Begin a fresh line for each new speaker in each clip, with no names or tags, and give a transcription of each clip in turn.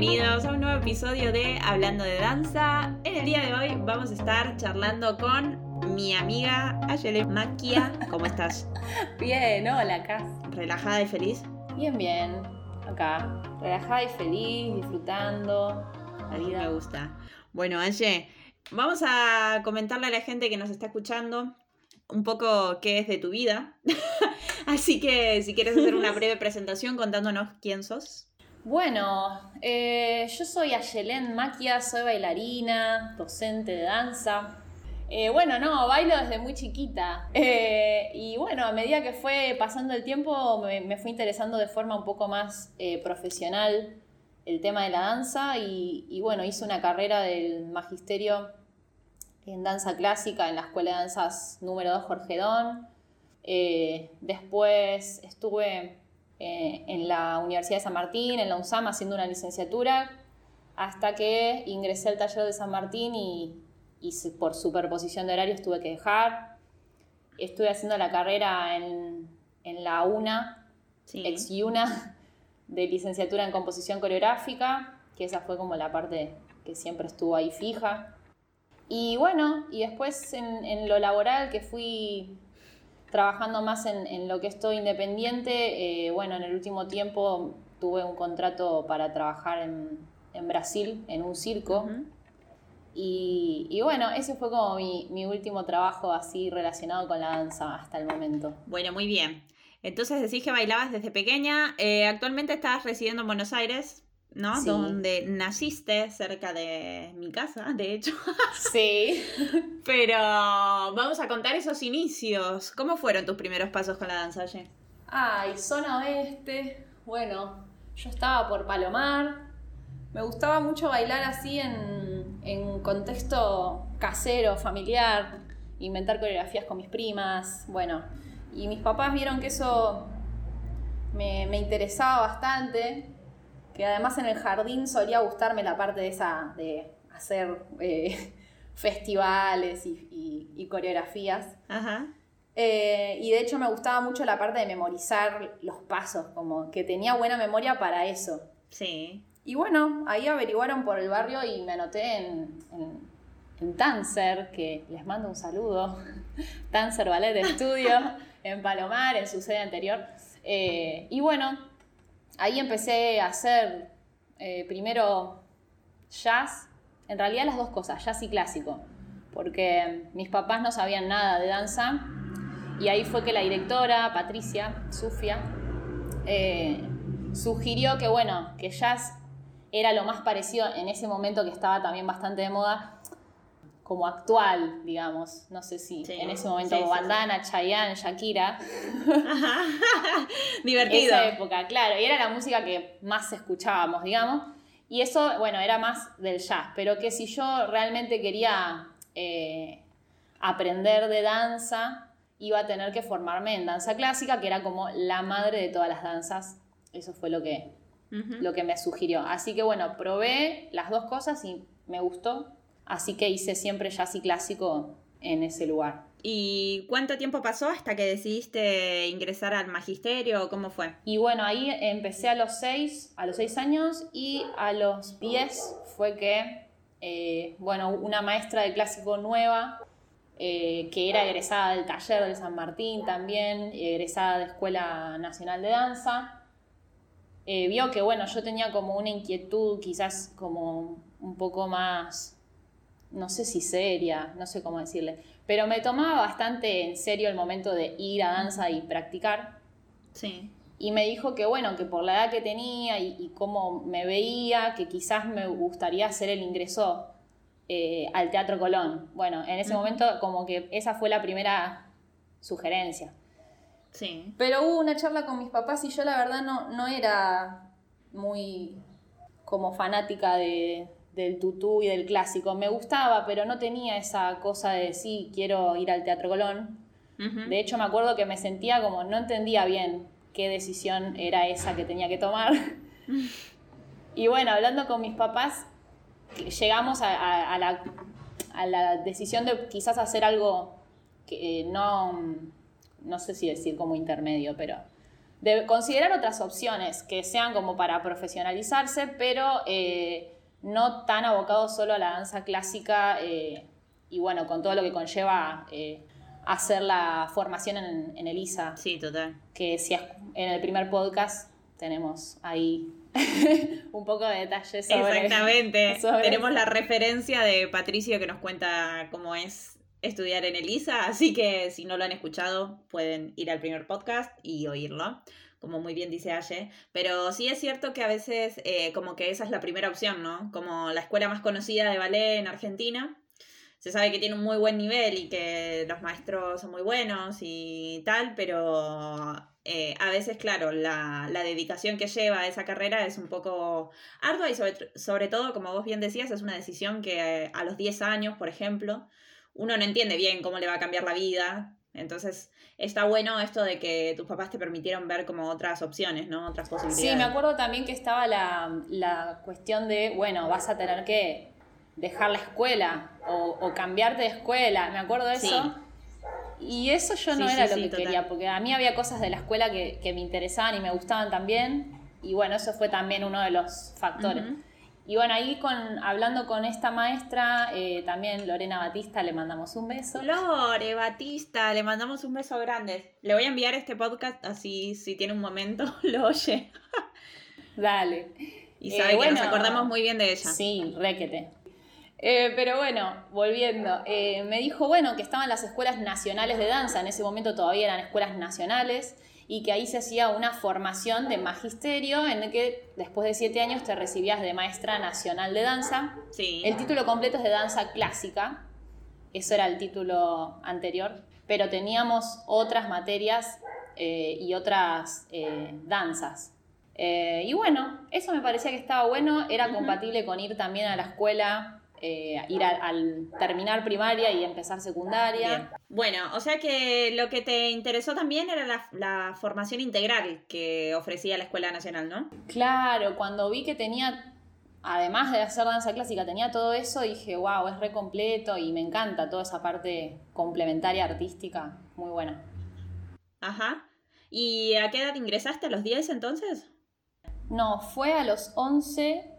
bienvenidos a un nuevo episodio de Hablando de Danza. En el día de hoy vamos a estar charlando con mi amiga Ayele Maquia. ¿Cómo estás?
Bien, hola, acá.
¿Relajada y feliz?
Bien, bien. Acá. Relajada y feliz, disfrutando.
La vida me gusta. Bueno, Aye, vamos a comentarle a la gente que nos está escuchando un poco qué es de tu vida. Así que si quieres hacer una breve presentación contándonos quién sos.
Bueno, eh, yo soy Ayelen Maquia, soy bailarina, docente de danza. Eh, bueno, no, bailo desde muy chiquita. Eh, y bueno, a medida que fue pasando el tiempo, me, fue interesando de forma un poco más profesional el tema de la danza. Y, y, bueno, hice una carrera del magisterio en danza clásica en la Escuela de Danzas número 2 Jorge Don. después estuve eh, en la Universidad de San Martín, en la UNSAM, haciendo una licenciatura, hasta que ingresé al taller de San Martín y, por superposición de horarios tuve que dejar. Estuve haciendo la carrera en, la UNA, ex UNA, de licenciatura en composición coreográfica, que esa fue como la parte que siempre estuvo ahí fija. Y bueno, y después en, en lo laboral que fui trabajando más en, lo que estoy independiente, eh, bueno, en el último tiempo tuve un contrato para trabajar en, Brasil, en un circo. y, bueno, ese fue como mi, último trabajo así relacionado con la danza hasta el momento.
Bueno, muy bien. Entonces decís que bailabas desde pequeña. Eh, actualmente estás residiendo en Buenos Aires. ¿No? Donde naciste cerca de mi casa, de hecho.
Sí.
Pero vamos a contar esos inicios. ¿Cómo fueron tus primeros pasos con la danza, Ye?
Ay, zona oeste. Bueno, yo estaba por Palomar. Me gustaba mucho bailar así en, en contexto casero, familiar, inventar coreografías con mis primas. Bueno, y mis papás vieron que eso me, me interesaba bastante que además en el jardín solía gustarme la parte de esa, de hacer eh, festivales y, coreografías. Eh, y de hecho me gustaba mucho la parte de memorizar los pasos, como que tenía buena memoria para eso.
Sí.
Y bueno, ahí averiguaron por el barrio y me anoté en, en, Tancer, que les mando un saludo. Tancer Ballet de Estudio, en Palomar, en su sede anterior. Eh, y bueno, ahí empecé a hacer eh, primero jazz, en realidad las dos cosas, jazz y clásico, porque mis papás no sabían nada de danza y ahí fue que la directora, Patricia, Sufia, eh, sugirió que bueno, que jazz era lo más parecido en ese momento que estaba también bastante de moda como actual, digamos. No sé si en ese momento Bandana, Chayanne, Shakira.
Divertido.
Esa época, claro. Y era la música que más escuchábamos, digamos. Y eso, bueno, era más del jazz. Pero que si yo realmente quería eh, aprender de danza, iba a tener que formarme en danza clásica, que era como la madre de todas las danzas. Eso fue lo que, lo que me sugirió. Así que bueno, probé las dos cosas y me gustó Así que hice siempre jazz y clásico en ese lugar.
¿Y cuánto tiempo pasó hasta que decidiste ingresar al magisterio? ¿Cómo fue?
Y bueno, ahí empecé a los seis, a los seis años y a los diez fue que, eh, bueno, una maestra de clásico nueva, eh, que era egresada del taller del San Martín también, egresada de Escuela Nacional de Danza, eh, vio que, bueno, yo tenía como una inquietud quizás como un poco más no sé si seria, no sé cómo decirle, pero me tomaba bastante en serio el momento de ir a danza y practicar.
Sí.
Y me dijo que bueno, que por la edad que tenía y, cómo me veía, que quizás me gustaría hacer el ingreso eh, al Teatro Colón. Bueno, en ese momento como que esa fue la primera sugerencia.
Sí.
Pero hubo una charla con mis papás y yo la verdad no, no era muy como fanática de, del tutú y del clásico. Me gustaba, pero no tenía esa cosa de sí, quiero ir al Teatro Colón. De hecho, me acuerdo que me sentía como, no entendía bien qué decisión era esa que tenía que tomar. y bueno, hablando con mis papás, llegamos a, la, decisión de quizás hacer algo que eh, no, no sé si decir como intermedio, pero de considerar otras opciones que sean como para profesionalizarse, pero eh, no tan abocados solo a la danza clásica eh, y bueno, con todo lo que conlleva eh, hacer la formación en, en ELISA.
Sí, total.
Que si en el primer podcast tenemos ahí un poco de detalles sobre.
Exactamente. Tenemos la referencia de Patricio que nos cuenta cómo es estudiar en Elisa, así que si no lo han escuchado, pueden ir al primer podcast y oírlo, como muy bien dice Aye. Pero sí es cierto que a veces eh, como que esa es la primera opción, ¿no? Como la escuela más conocida de ballet en Argentina. Se sabe que tiene un muy buen nivel y que los maestros son muy buenos y tal, pero eh, a veces, claro, la, dedicación que lleva a esa carrera es un poco ardua y sobre, sobre todo, como vos bien decías, es una decisión que a los 10 años, por ejemplo, uno no entiende bien cómo le va a cambiar la vida. Entonces, está bueno esto de que tus papás te permitieron ver como otras opciones, ¿no? Otras posibilidades.
Sí, me acuerdo también que estaba la, cuestión de, bueno, vas a tener que dejar la escuela o, cambiarte de escuela. Me acuerdo de eso. Y eso yo no era lo que quería, porque a mí había cosas de la escuela que, me interesaban y me gustaban también. Y bueno, eso fue también uno de los factores. Y bueno, ahí con, hablando con esta maestra, eh, también Lorena Batista, le mandamos un beso.
Lore Batista, le mandamos un beso grande. Le voy a enviar este podcast así, si tiene un momento, lo oye.
Dale.
Y sabe que nos acordamos muy bien de ella.
Sí, requete. Eh, pero bueno, volviendo, eh, me dijo, bueno, que estaban las escuelas nacionales de danza, en ese momento todavía eran escuelas nacionales, y que ahí se hacía una formación de magisterio en el que después de siete años te recibías de maestra nacional de danza.
Sí.
El título completo es de danza clásica, eso era el título anterior, pero teníamos otras materias eh, y otras eh, danzas. Eh, y bueno, eso me parecía que estaba bueno, era compatible con ir también a la escuela eh, ir al terminar primaria y empezar secundaria.
Bueno, o sea que lo que te interesó también era la, formación integral que ofrecía la Escuela Nacional, ¿no?
Claro, cuando vi que tenía, además de hacer danza clásica, tenía todo eso, dije, wow, es re completo y me encanta toda esa parte complementaria artística, muy buena.
Ajá. ¿Y a qué edad ingresaste? ¿A los 10 entonces?
No, fue a los 11,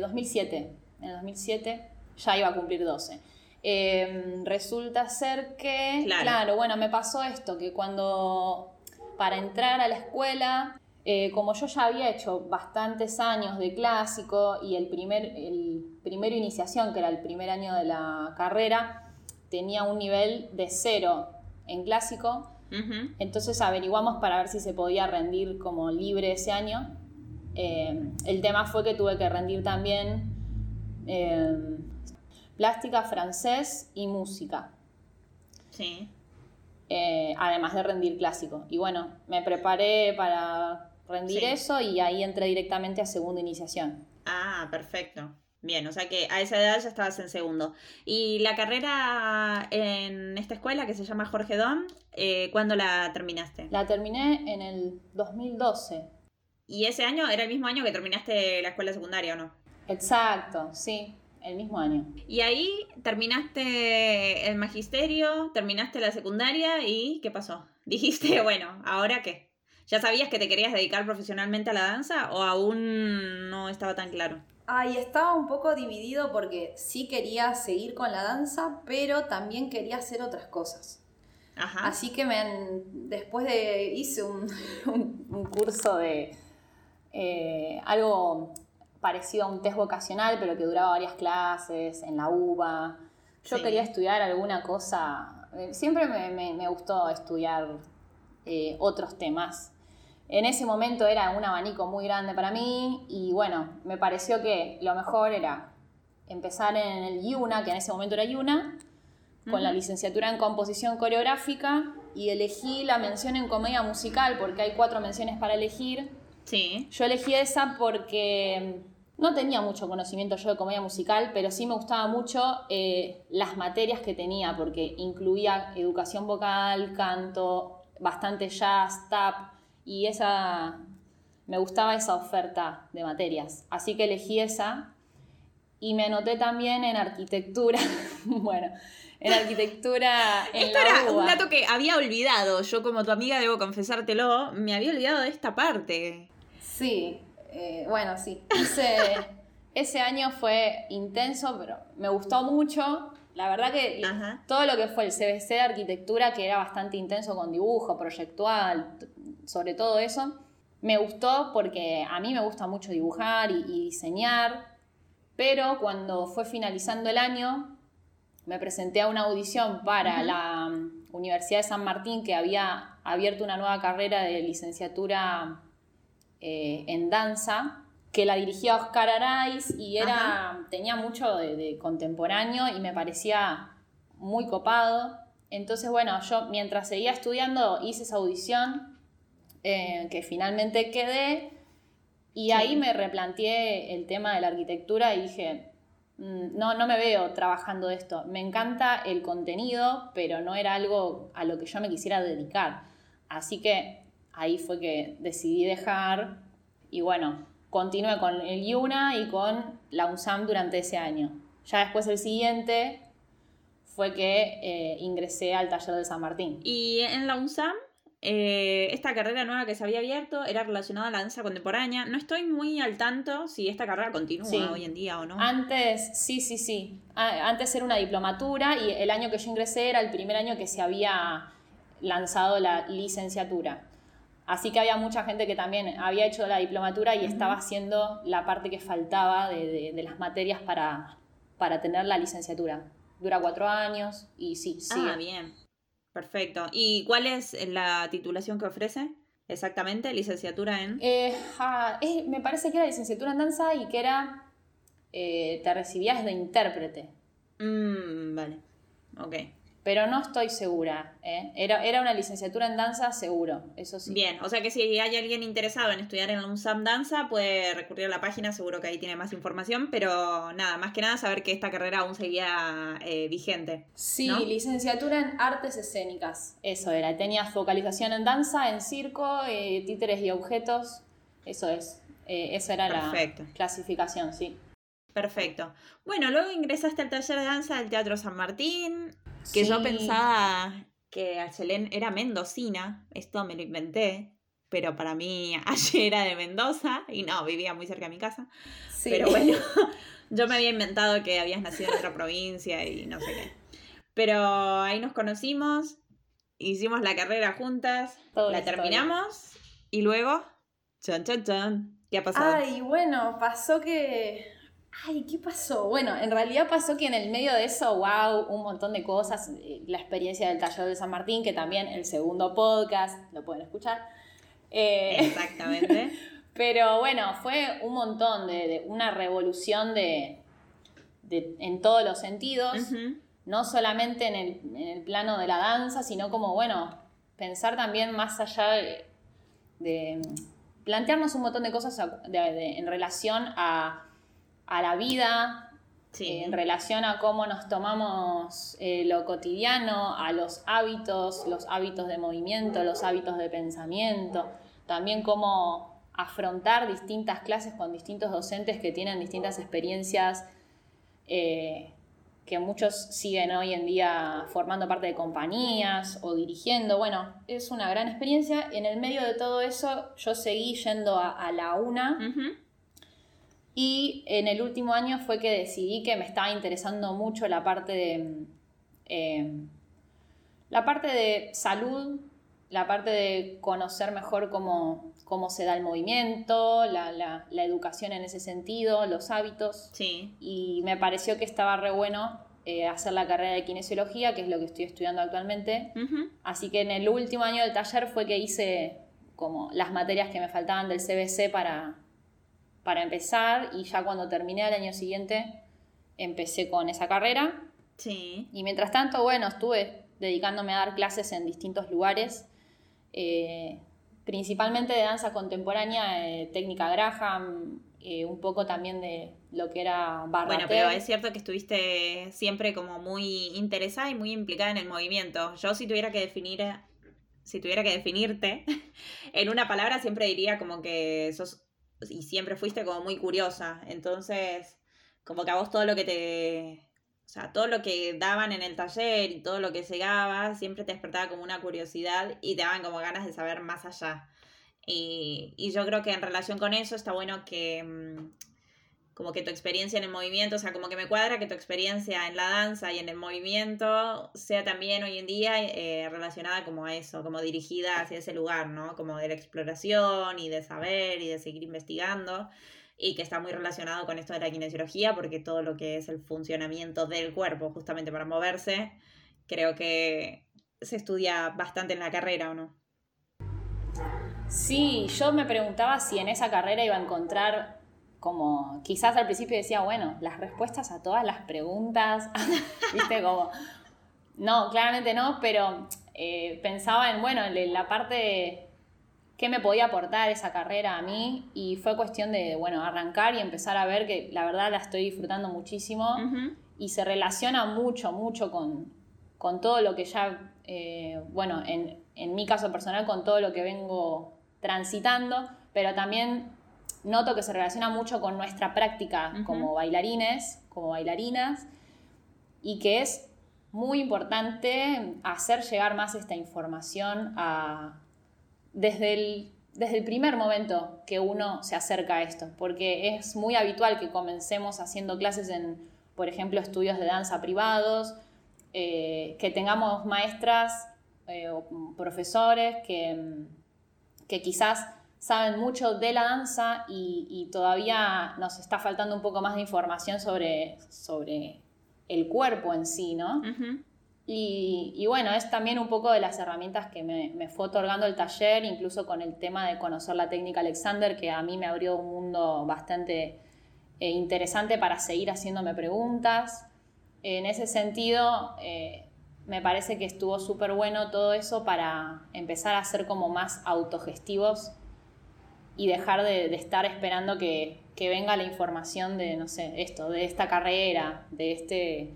2007 en el 2007, ya iba a cumplir 12. Em, resulta ser que, claro. bueno, me pasó esto, que cuando para entrar a la escuela, eh, como yo ya había hecho bastantes años de clásico y el primer, el primero iniciación, que era el primer año de la carrera, tenía un nivel de cero en clásico, entonces averiguamos para ver si se podía rendir como libre ese año. Em, el tema fue que tuve que rendir también Em, plástica, francés y música.
Sí.
Eh, además de rendir clásico. Y bueno, me preparé para rendir eso y ahí entré directamente a segunda iniciación.
Ah, perfecto. Bien, o sea que a esa edad ya estabas en segundo. ¿Y la carrera en esta escuela que se llama Jorge Don, eh, cuándo la terminaste?
La terminé en el 2012.
¿Y ese año era el mismo año que terminaste la escuela secundaria o no?
Exacto, sí, el mismo año.
Y ahí terminaste el magisterio, terminaste la secundaria y ¿qué pasó? Dijiste, bueno, ¿ahora qué? ¿Ya sabías que te querías dedicar profesionalmente a la danza o aún no estaba tan claro?
Ay, estaba un poco dividido porque sí quería seguir con la danza, pero también quería hacer otras cosas.
Ajá. Así que me, después de hice un, curso de eh, algo parecido a un test vocacional, pero que duraba varias clases en la UBA. Yo quería estudiar alguna cosa, eh, siempre me, gustó estudiar eh, otros temas. En ese momento era un abanico muy grande para mí y bueno, me pareció que lo mejor era empezar en el IUNA, que en ese momento era IUNA, con la licenciatura en composición coreográfica y elegí la mención en comedia musical porque hay cuatro menciones para elegir.
Sí.
Yo elegí esa porque no tenía mucho conocimiento yo de comedia musical, pero sí me gustaba mucho eh, las materias que tenía, porque incluía educación vocal, canto, bastante jazz, tap, y esa me gustaba esa oferta de materias. Así que elegí esa y me anoté también en arquitectura. bueno, en arquitectura en
Esto
la
era un dato que había olvidado. Yo, como tu amiga, debo confesártelo. Me había olvidado de esta parte.
Sí, eh, bueno, sí.
Ese, ese año fue intenso, pero me gustó mucho. La verdad que
Ajá.
todo lo que fue el CBC de arquitectura, que era bastante intenso con dibujo, proyectual, sobre todo eso, me gustó porque a mí me gusta mucho dibujar y, y diseñar, pero cuando fue finalizando el año, me presenté a una audición para la mm, Universidad de San Martín, que había abierto una nueva carrera de licenciatura eh, en danza, que la dirigía Oscar Araiz y era, tenía mucho de, de contemporáneo y me parecía muy copado. Entonces, bueno, yo mientras seguía estudiando hice esa audición eh, que finalmente quedé y
Sí.
ahí me replanteé el tema de la arquitectura y dije, "Mm, no, no me veo trabajando de esto. Me encanta el contenido, pero no era algo a lo que yo me quisiera dedicar. Así que ahí fue que decidí dejar y bueno, continué con el IUNA y con la UNSAM durante ese año. Ya después el siguiente fue que eh, ingresé al taller de San Martín.
Y en la UNSAM, eh, esta carrera nueva que se había abierto era relacionada a la danza contemporánea. No estoy muy al tanto si esta carrera continúa
Sí.
hoy en día o no.
Antes, sí, sí, sí. Antes era una diplomatura y el año que yo ingresé era el primer año que se había lanzado la licenciatura. Así que había mucha gente que también había hecho la diplomatura y estaba haciendo la parte que faltaba de, de- de las materias para, para tener la licenciatura. Dura cuatro años y sí, sí.
Ah, bien. Perfecto. ¿Y cuál es la titulación que ofrece? Exactamente, licenciatura en...
Eh, ah, es- me parece que era licenciatura en danza y que era, eh, te recibías de intérprete.
Mm, vale. Ok.
Pero no estoy segura. ¿eh? Era, era una licenciatura en danza seguro, eso sí.
Bien, o sea que si hay alguien interesado en estudiar en la UNSAM Danza, puede recurrir a la página, seguro que ahí tiene más información, pero nada, más que nada saber que esta carrera aún seguía eh, vigente.
Sí,
¿no?
licenciatura en artes escénicas, eso era. Tenía focalización en danza, en circo, eh, títeres y objetos, eso es. Eh, esa era
Perfecto.
la clasificación, sí.
Perfecto. Bueno, luego ingresaste al taller de danza del Teatro San Martín, que yo pensaba que Ayelén era mendocina, esto me lo inventé, pero para mí Aye era de Mendoza y no, vivía muy cerca de mi casa.
Sí.
Pero bueno, yo me había inventado que habías nacido en otra provincia y no sé qué. Pero ahí nos conocimos, hicimos la carrera juntas,
Toda
la
historia.
terminamos y luego, chan, chan, chan, ¿qué ha pasado?
Ay, bueno, pasó que. Ay, ¿qué pasó? Bueno,
En realidad pasó que en el medio de eso, wow, un montón de cosas. eh, La experiencia del taller de San Martín, que también el segundo podcast, lo pueden escuchar. Eh,
Exactamente.
Pero bueno, fue un montón de, de- una revolución de, de- en todos los sentidos, no solamente en el, en el plano de la danza, sino como, bueno, pensar también más allá de, de plantearnos un montón de cosas en relación a, a la vida,
Sí.
eh, en relación a cómo nos tomamos eh, lo cotidiano, a los hábitos, los hábitos de movimiento, los hábitos de pensamiento, también cómo afrontar distintas clases con distintos docentes que tienen distintas experiencias, eh, que muchos siguen hoy en día formando parte de compañías o dirigiendo. Bueno, es una gran experiencia. En el medio de todo eso, yo seguí yendo a, a la UNA. Y en el último año fue que decidí que me estaba interesando mucho la parte de eh, la parte de salud, la parte de conocer mejor cómo, cómo se da el movimiento, la, la- la educación en ese sentido, los hábitos.
Sí.
Y me pareció que estaba re bueno eh, hacer la carrera de kinesiología, que es lo que estoy estudiando actualmente. Así que en el último año del taller fue que hice como las materias que me faltaban del CBC para, para empezar y ya cuando terminé el año siguiente empecé con esa carrera
Sí.
y mientras tanto, bueno, estuve dedicándome a dar clases en distintos lugares, eh, principalmente de danza contemporánea, eh, técnica Graham, eh, un poco también de lo que era barra
Bueno, pero es cierto que estuviste siempre como muy interesada y muy implicada en el movimiento. Yo si tuviera que definir, si tuviera que definirte en una palabra, siempre diría como que sos, y siempre fuiste como muy curiosa. Entonces, como que a vos todo lo que te sea, todo lo que daban en el taller y todo lo que llegaba siempre te despertaba como una curiosidad y te daban como ganas de saber más allá. Y, y yo creo que en relación con eso está bueno que mm, como que tu experiencia en el movimiento, o sea, como que me cuadra que tu experiencia en la danza y en el movimiento sea también hoy en día eh, relacionada como a eso, como dirigida hacia ese lugar, ¿no? Como de la exploración y de saber y de seguir investigando y que está muy relacionado con esto de la kinesiología porque todo lo que es el funcionamiento del cuerpo justamente para moverse, creo que se estudia bastante en la carrera o no.
Sí, yo me preguntaba si en esa carrera iba a encontrar como quizás al principio decía, bueno, las respuestas a todas las preguntas, viste, como, no, claramente no, pero eh, pensaba en, bueno, en la parte qué me podía aportar esa carrera a mí y fue cuestión de, bueno, arrancar y empezar a ver que la verdad la estoy disfrutando muchísimo y se relaciona mucho, mucho con, con todo lo que ya, eh, bueno, en, en mi caso personal, con todo lo que vengo transitando, pero también noto que se relaciona mucho con nuestra práctica como bailarines, como bailarinas, y que es muy importante hacer llegar más esta información a, desde, el, desde el primer momento que uno se acerca a esto, porque es muy habitual que comencemos haciendo clases en, por ejemplo, estudios de danza privados, eh, que tengamos maestras eh, o profesores que, que quizás saben mucho de la danza y, todavía nos está faltando un poco más de información sobre, sobre el cuerpo en sí, ¿no? y, bueno, es también un poco de las herramientas que me, fue otorgando el taller, incluso con el tema de conocer la técnica Alexander, que a mí me abrió un mundo bastante eh, interesante para seguir haciéndome preguntas. En ese sentido, eh, me parece que estuvo súper bueno todo eso para empezar a ser como más autogestivos y dejar de, estar esperando que, que, venga la información de, no sé, esto, de esta carrera, de este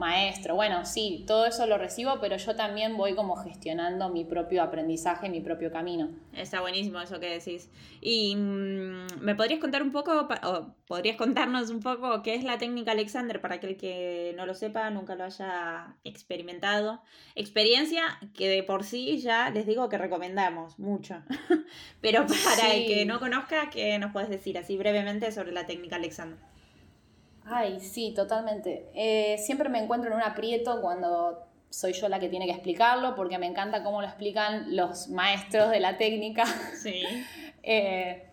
maestro. Bueno, sí, todo eso lo recibo, pero yo también voy como gestionando mi propio aprendizaje, mi propio camino.
Está buenísimo eso que decís. Y mm, me podrías contar un poco, o podrías contarnos un poco qué es la técnica Alexander para aquel que no lo sepa, nunca lo haya experimentado. Experiencia que de por sí ya les digo que recomendamos mucho. pero para el que no conozca, ¿qué nos puedes decir así brevemente sobre la técnica Alexander?
Ay, sí, totalmente. Eh, siempre me encuentro en un aprieto cuando soy yo la que tiene que explicarlo, porque me encanta cómo lo explican los maestros de la técnica.
Sí.
Eh,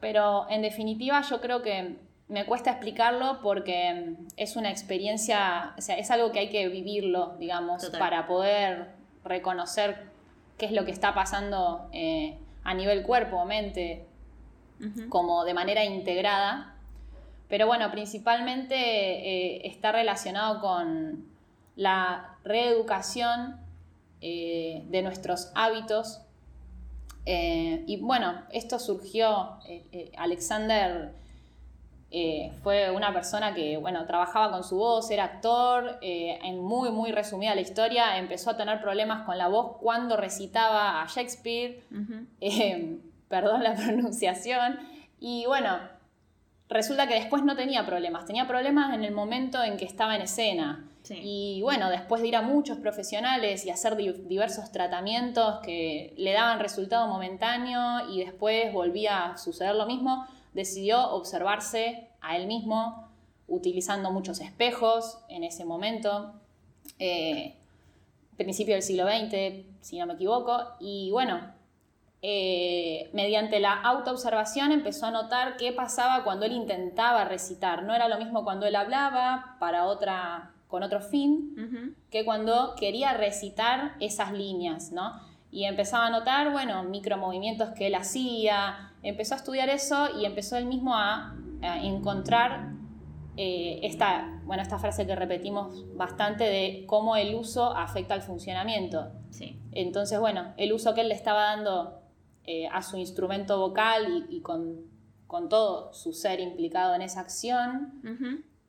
pero en definitiva yo creo que me cuesta explicarlo porque es una experiencia, o sea, es algo que hay que vivirlo, digamos, para poder reconocer qué es lo que está pasando eh, a nivel cuerpo, mente, como de manera integrada. Pero bueno, principalmente eh, está relacionado con la reeducación eh, de nuestros hábitos. Eh, y bueno, esto surgió, Alexander fue una persona que, bueno, trabajaba con su voz, era actor, en muy, muy resumida la historia, empezó a tener problemas con la voz cuando recitaba a Shakespeare, perdón la pronunciación, y bueno, resulta que después no tenía problemas, tenía problemas en el momento en que estaba en escena. Y bueno, después de ir a muchos profesionales y hacer diversos tratamientos que le daban resultado momentáneo y después volvía a suceder lo mismo, decidió observarse a él mismo utilizando muchos espejos en ese momento, eh, principio del siglo XX, si no me equivoco, y bueno, eh, mediante la autoobservación empezó a notar qué pasaba cuando él intentaba recitar. No era lo mismo cuando él hablaba para otra, con otro fin que cuando quería recitar esas líneas, ¿no? Y empezaba a notar, bueno, micromovimientos que él hacía, empezó a estudiar eso y empezó él mismo a, encontrar eh, esta, bueno, esta frase que repetimos bastante de cómo el uso afecta al funcionamiento.
Sí.
Entonces, bueno, el uso que él le estaba dando eh, a su instrumento vocal y, con, todo su ser implicado en esa acción,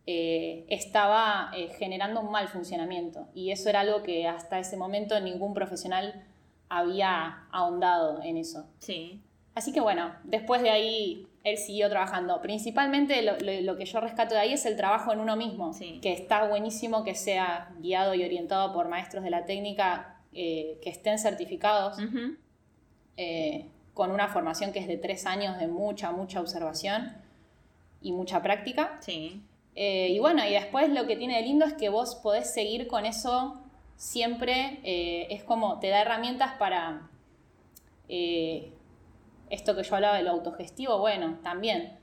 eh, estaba eh, generando un mal funcionamiento. Y eso era algo que hasta ese momento ningún profesional había ahondado en eso.
Sí.
Así que bueno, después de ahí él siguió trabajando. Principalmente lo, que yo rescato de ahí es el trabajo en uno mismo, que está buenísimo que sea guiado y orientado por maestros de la técnica eh, que estén certificados, eh, con una formación que es de tres años de mucha, mucha observación y mucha práctica.
Sí.
Eh, y bueno, y después lo que tiene de lindo es que vos podés seguir con eso siempre, es como te da herramientas para esto que yo hablaba de lo autogestivo, bueno, también.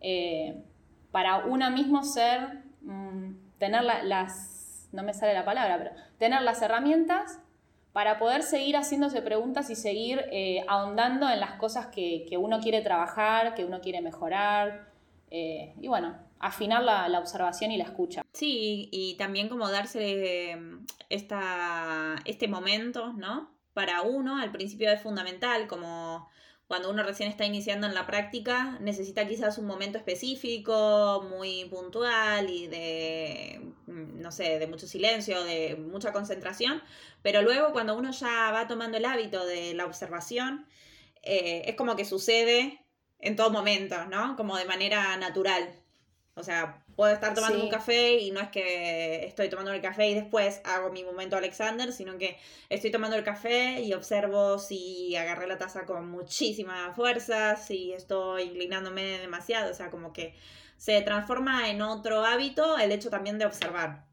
Eh, para uno mismo ser, mm, tener las, no me sale la palabra, pero tener las herramientas para poder seguir haciéndose preguntas y seguir eh, ahondando en las cosas que, uno quiere trabajar, que uno quiere mejorar. Eh, y bueno, afinar la, la, observación y la escucha.
Sí, y también como darse esta, este momento, ¿no? Para uno, al principio es fundamental, como cuando uno recién está iniciando en la práctica, necesita quizás un momento específico, muy puntual y de, mm, no sé, de mucho silencio, de mucha concentración, pero luego cuando uno ya va tomando el hábito de la observación, eh, es como que sucede en todo momento, ¿no? Como de manera natural. O sea, puedo estar tomando un café y no es que estoy tomando el café y después hago mi momento Alexander, sino que estoy tomando el café y observo si agarré la taza con muchísima fuerza, si estoy inclinándome demasiado, o sea, como que se transforma en otro hábito el hecho también de observar.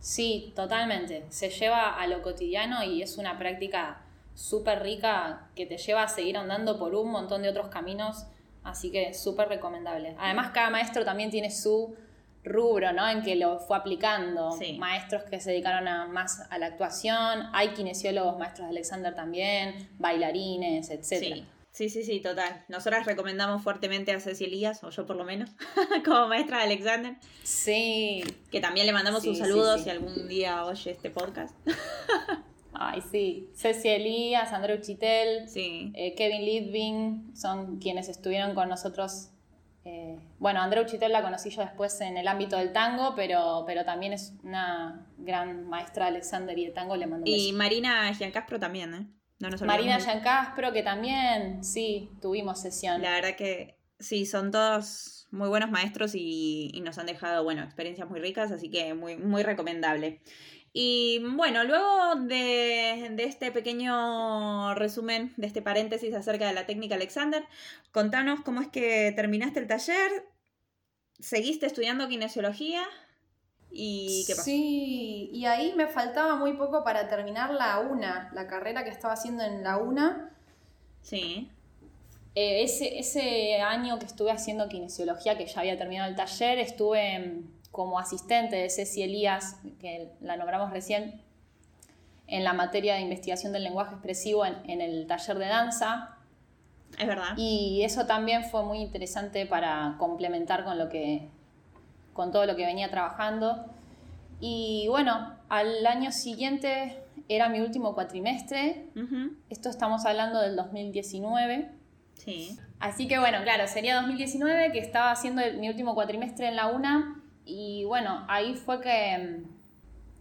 Sí, totalmente. Se lleva a lo cotidiano y es una práctica súper rica que te lleva a seguir andando por un montón de otros caminos Así que súper recomendable. Además, cada maestro también tiene su rubro, ¿no? En que lo fue aplicando. Maestros que se dedicaron a, más a la actuación, hay kinesiólogos, maestros de Alexander también, bailarines, etc.
Sí. Sí, sí, total. Nosotras recomendamos fuertemente a Ceci Elías, o yo por lo menos, como maestra de Alexander.
Sí.
Que también le mandamos un saludo si algún día oye este podcast.
Ay, sí. Ceci Elías, Andreu Chitel,
sí.
Eh, Kevin Lidving, son quienes estuvieron con nosotros. Eh, bueno, Andreu Chitel la conocí yo después en el ámbito del tango, pero, pero también es una gran maestra de Alexander y de tango le mando un
Y Marina Giancastro también, ¿eh?
No nos Marina Giancastro, que también, sí, tuvimos sesión.
La verdad que sí, son todos muy buenos maestros y, y nos han dejado, bueno, experiencias muy ricas, así que muy, muy recomendable. Y bueno, luego de, este pequeño resumen, de este paréntesis acerca de la técnica Alexander, contanos cómo es que terminaste el taller, seguiste estudiando kinesiología y qué pasó.
Sí, y ahí me faltaba muy poco para terminar la UNA, la carrera que estaba haciendo en la UNA.
Sí.
Eh, ese, ese año que estuve haciendo kinesiología, que ya había terminado el taller, estuve como asistente de Ceci Elías, que la nombramos recién, en la materia de investigación del lenguaje expresivo en, el taller de danza.
Es verdad.
Y eso también fue muy interesante para complementar con, lo que, con todo lo que venía trabajando. Y bueno, al año siguiente era mi último cuatrimestre. Esto estamos hablando del 2019.
Sí.
Así que bueno, claro, sería 2019 que estaba haciendo mi último cuatrimestre en la UNA y bueno, ahí fue que mm,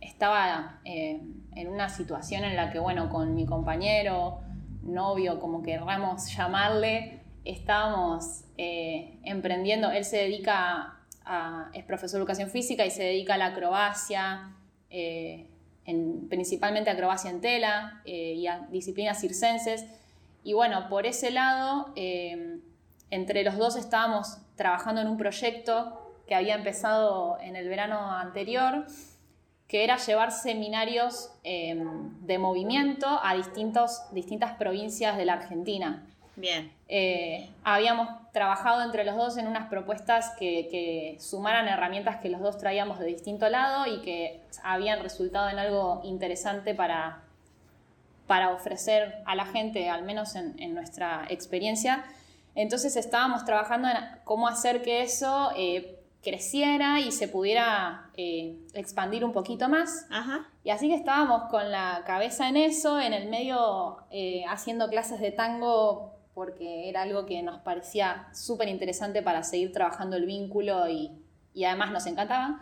estaba eh, en una situación en la que, bueno, con mi compañero, novio, como querramos llamarle, estábamos eh, emprendiendo. Él se dedica a, es profesor de educación física y se dedica a la acrobacia, eh, principalmente acrobacia en tela y a disciplinas circenses. Y bueno, por ese lado, entre los dos estábamos trabajando en un proyecto que había empezado en el verano anterior, que era llevar seminarios em, de movimiento a distintos, distintas provincias de la Argentina.
Bien.
Eh, habíamos trabajado entre los dos en unas propuestas que, sumaran herramientas que los dos traíamos de distinto lado y que habían resultado en algo interesante para, para ofrecer a la gente, al menos en, nuestra experiencia. Entonces estábamos trabajando en cómo hacer que eso eh, creciera y se pudiera eh, expandir un poquito más. Y así que estábamos con la cabeza en eso, en el medio eh, haciendo clases de tango porque era algo que nos parecía súper interesante para seguir trabajando el vínculo y, además nos encantaba.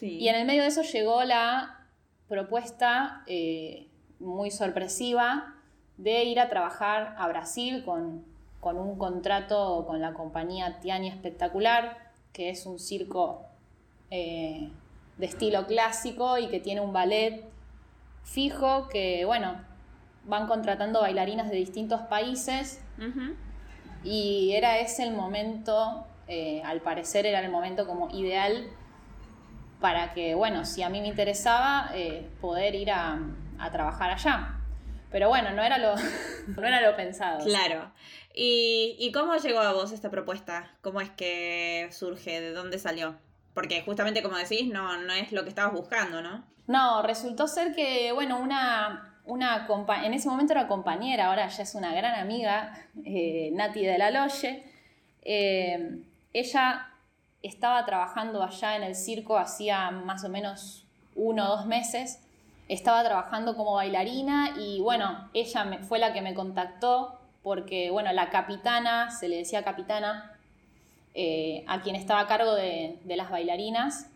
Y en el medio de eso llegó la propuesta eh, muy sorpresiva de ir a trabajar a Brasil con, con un contrato con la compañía Tiani Espectacular, que es un circo eh, de estilo clásico y que tiene un ballet fijo que, bueno, van contratando bailarinas de distintos países y era ese el momento, eh, al parecer era el momento como ideal para que, bueno, si a mí me interesaba, eh, poder ir a, trabajar allá. Pero bueno, no era lo, no era lo pensado.
Claro. ¿Y, ¿Y cómo llegó a vos esta propuesta? ¿Cómo es que surge? ¿De dónde salió? Porque justamente como decís, no, no es lo que estabas buscando, ¿no?
No, resultó ser que, bueno, una, una en ese momento era compañera, ahora ya es una gran amiga, eh, Nati de la Loye. Eh, ella estaba trabajando allá en el circo hacía más o menos uno o dos meses. Estaba trabajando como bailarina y bueno, ella me, fue la que me contactó porque, bueno, la capitana, se le decía capitana, eh, a quien estaba a cargo de, las bailarinas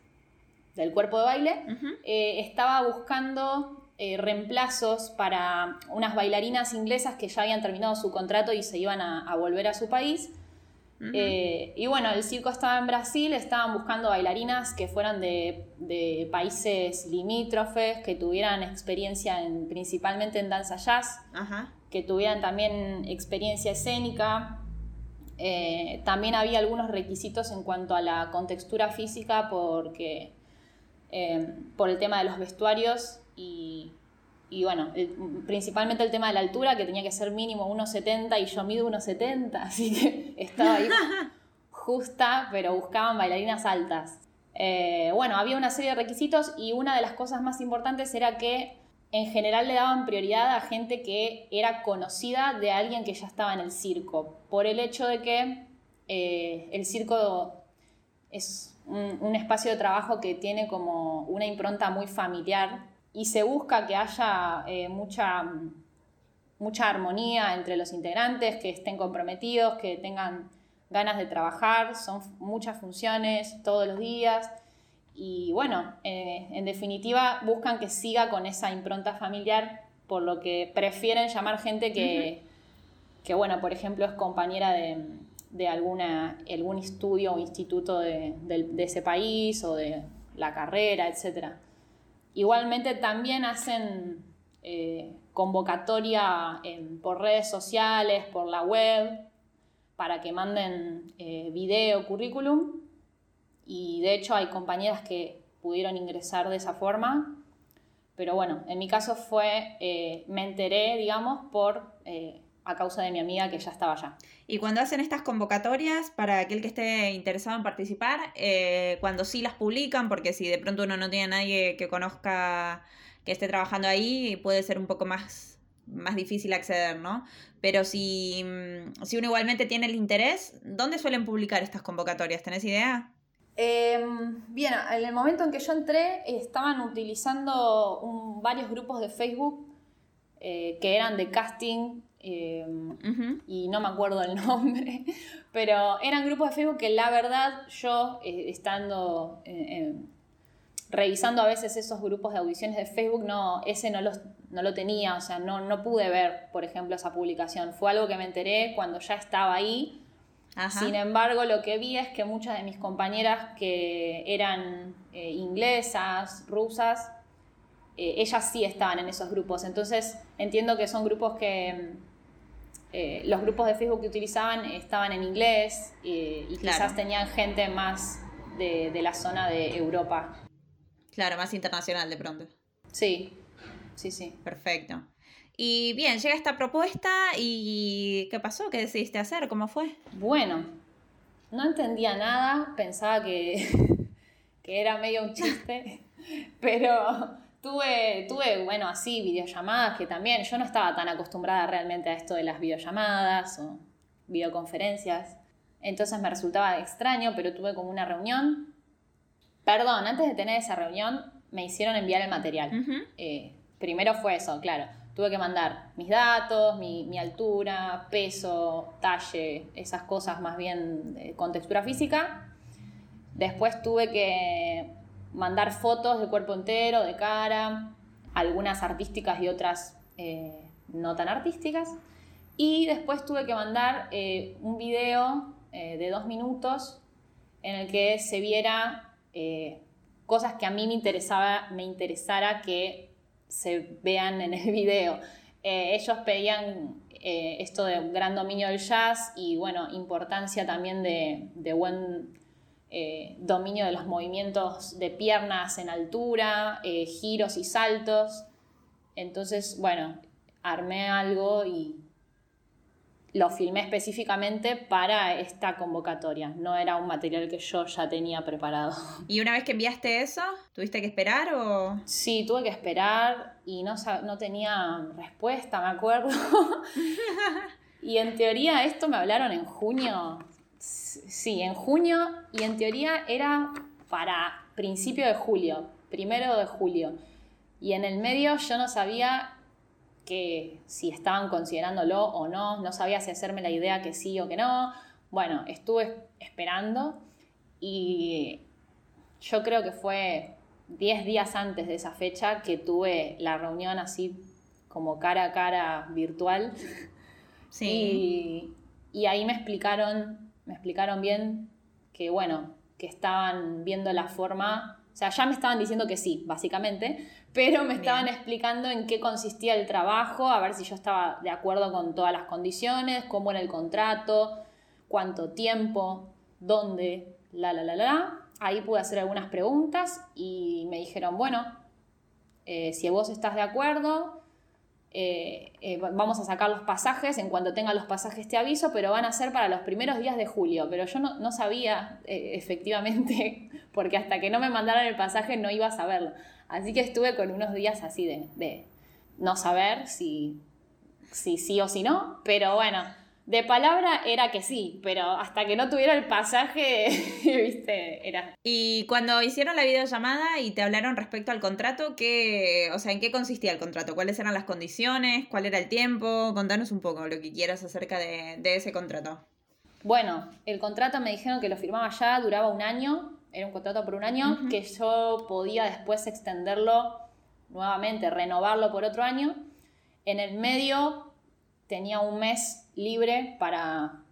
del cuerpo de baile, eh, estaba buscando eh, reemplazos para unas bailarinas inglesas que ya habían terminado su contrato y se iban a volver a su país. Eh, y bueno, el circo estaba en Brasil, estaban buscando bailarinas que fueran de, países limítrofes, que tuvieran experiencia en, principalmente en danza jazz, que tuvieran también experiencia escénica. Eh, también había algunos requisitos en cuanto a la contextura física porque, eh, por el tema de los vestuarios y y bueno, principalmente el tema de la altura, que tenía que ser mínimo 1,70 y yo mido 1,70, así que estaba ahí justa, pero buscaban bailarinas altas. Eh, bueno, había una serie de requisitos y una de las cosas más importantes era que en general le daban prioridad a gente que era conocida de alguien que ya estaba en el circo, por el hecho de que eh, el circo es un espacio de trabajo que tiene como una impronta muy familiar y se busca que haya eh, mucha, mucha armonía entre los integrantes, que estén comprometidos, que tengan ganas de trabajar, son muchas funciones todos los días y bueno, eh, en definitiva buscan que siga con esa impronta familiar, por lo que prefieren llamar gente que, que bueno, por ejemplo, es compañera de, alguna, algún estudio o instituto de, de, ese país o de la carrera, etcétera. Igualmente también hacen eh, convocatoria por redes sociales, por la web, para que manden eh, video, currículum. Y de hecho hay compañeras que pudieron ingresar de esa forma. Pero bueno, en mi caso fue, eh, me enteré, digamos, por a causa de mi amiga que ya estaba allá.
Y cuando hacen estas convocatorias, para aquel que esté interesado en participar, eh, cuando sí las publican, porque si de pronto uno no tiene a nadie que conozca que esté trabajando ahí, puede ser un poco más, más difícil acceder, ¿no? Pero si, mm, si uno igualmente tiene el interés, ¿dónde suelen publicar estas convocatorias? ¿Tenés idea?
Em, bien, en el momento en que yo entré, estaban utilizando varios grupos de Facebook eh, que eran de casting Em, y no me acuerdo el nombre, pero eran grupos de Facebook que la verdad yo, eh, estando eh, revisando a veces esos grupos de audiciones de Facebook, no, ese no, no lo tenía, o sea, no, no pude ver, por ejemplo, esa publicación. Fue algo que me enteré cuando ya estaba ahí. Sin embargo, lo que vi es que muchas de mis compañeras que eran eh, inglesas, rusas, ellas sí estaban en esos grupos. Entonces, entiendo que son grupos que eh, los grupos de Facebook que utilizaban estaban en inglés y quizás tenían gente más de, la zona de Europa.
Claro, más internacional de pronto.
Sí, sí, sí.
Perfecto. Y bien, llega esta propuesta y ¿qué pasó? ¿Qué decidiste hacer? ¿Cómo fue?
Bueno, no entendía nada, pensaba que, que era medio un chiste, pero Tuve, tuve, bueno, así, videollamadas que también, yo no estaba tan acostumbrada realmente a esto de las videollamadas o videoconferencias. Entonces me resultaba extraño, pero tuve como una reunión. Perdón, antes de tener esa reunión me hicieron enviar el material. Eh, primero fue eso, claro. Tuve que mandar mis datos, mi, altura, peso, talle, esas cosas más bien con textura física. Después tuve que mandar fotos de cuerpo entero, de cara, algunas artísticas y otras eh, no tan artísticas. Y después tuve que mandar eh, un video eh, de dos minutos en el que se viera eh, cosas que a mí me, interesaba, me interesara que se vean en el video. ellos pedían esto de gran dominio del jazz y bueno, importancia también de, de buen dominio de los movimientos de piernas en altura, giros y saltos. Entonces, bueno, armé algo y lo filmé específicamente para esta convocatoria. No era un material que yo ya tenía preparado.
¿Y una vez que enviaste eso, tuviste que esperar o...?
Sí, tuve que esperar y no, no tenía respuesta, me acuerdo. y en teoría esto me hablaron en junio. Sí, en junio y en teoría era para principio de julio, primero de julio. Y en el medio yo no sabía que si estaban considerándolo o no, no sabía si hacerme la idea que sí o que no. Bueno, estuve esperando y yo creo que fue 10 días antes de esa fecha que tuve la reunión así como cara a cara virtual. Sí. Y, y ahí me explicaron, me explicaron bien que bueno, que estaban viendo la forma, o sea, ya me estaban diciendo que sí, básicamente, pero me estaban explicando en qué consistía el trabajo, a ver si yo estaba de acuerdo con todas las condiciones, cómo era el contrato, cuánto tiempo, dónde, la, la, la, la. Ahí pude hacer algunas preguntas y me dijeron, bueno, eh, si vos estás de acuerdo, eh, eh, vamos a sacar los pasajes, en cuanto tenga los pasajes te aviso, pero van a ser para los primeros días de julio. Pero yo no, no sabía efectivamente, porque hasta que no me mandaran el pasaje no iba a saberlo. Así que estuve con unos días así de, no saber si, si sí o si no, pero bueno, de palabra era que sí, pero hasta que no tuviera el pasaje, viste, era.
Y cuando hicieron la videollamada y te hablaron respecto al contrato, ¿qué, o sea, ¿en qué consistía el contrato? ¿Cuáles eran las condiciones? ¿Cuál era el tiempo? Contanos un poco lo que quieras acerca de, ese contrato.
Bueno, el contrato me dijeron que lo firmaba ya, duraba un año, era un contrato por un año, que yo podía después extenderlo nuevamente, renovarlo por otro año. En el medio tenía un mes libre para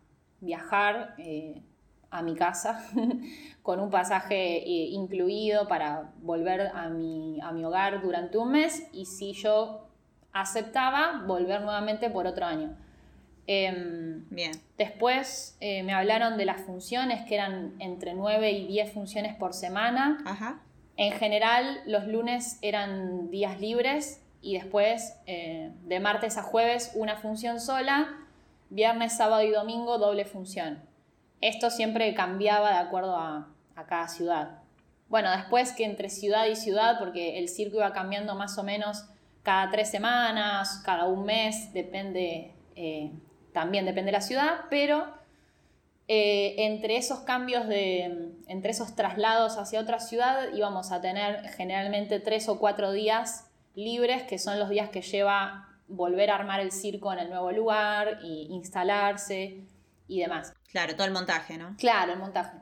viajar eh, a mi casa con un pasaje eh, incluido para volver a mi, a mi hogar durante un mes y si yo aceptaba volver nuevamente por otro año. Em, Bien. Después eh, me hablaron de las funciones, que eran entre 9 y 10 funciones por semana. Ajá. En general, los lunes eran días libres y después, eh, de martes a jueves, una función sola. Viernes, sábado y domingo, doble función. Esto siempre cambiaba de acuerdo a, cada ciudad. Bueno, después que entre ciudad y ciudad, porque el circo iba cambiando más o menos cada tres semanas, cada un mes, depende eh, también depende de la ciudad, pero eh, entre esos cambios de, entre esos traslados hacia otra ciudad íbamos a tener generalmente tres o cuatro días libres, que son los días que lleva volver a armar el circo en el nuevo lugar, y instalarse y demás.
Claro, todo el montaje, ¿no?
Claro, el montaje.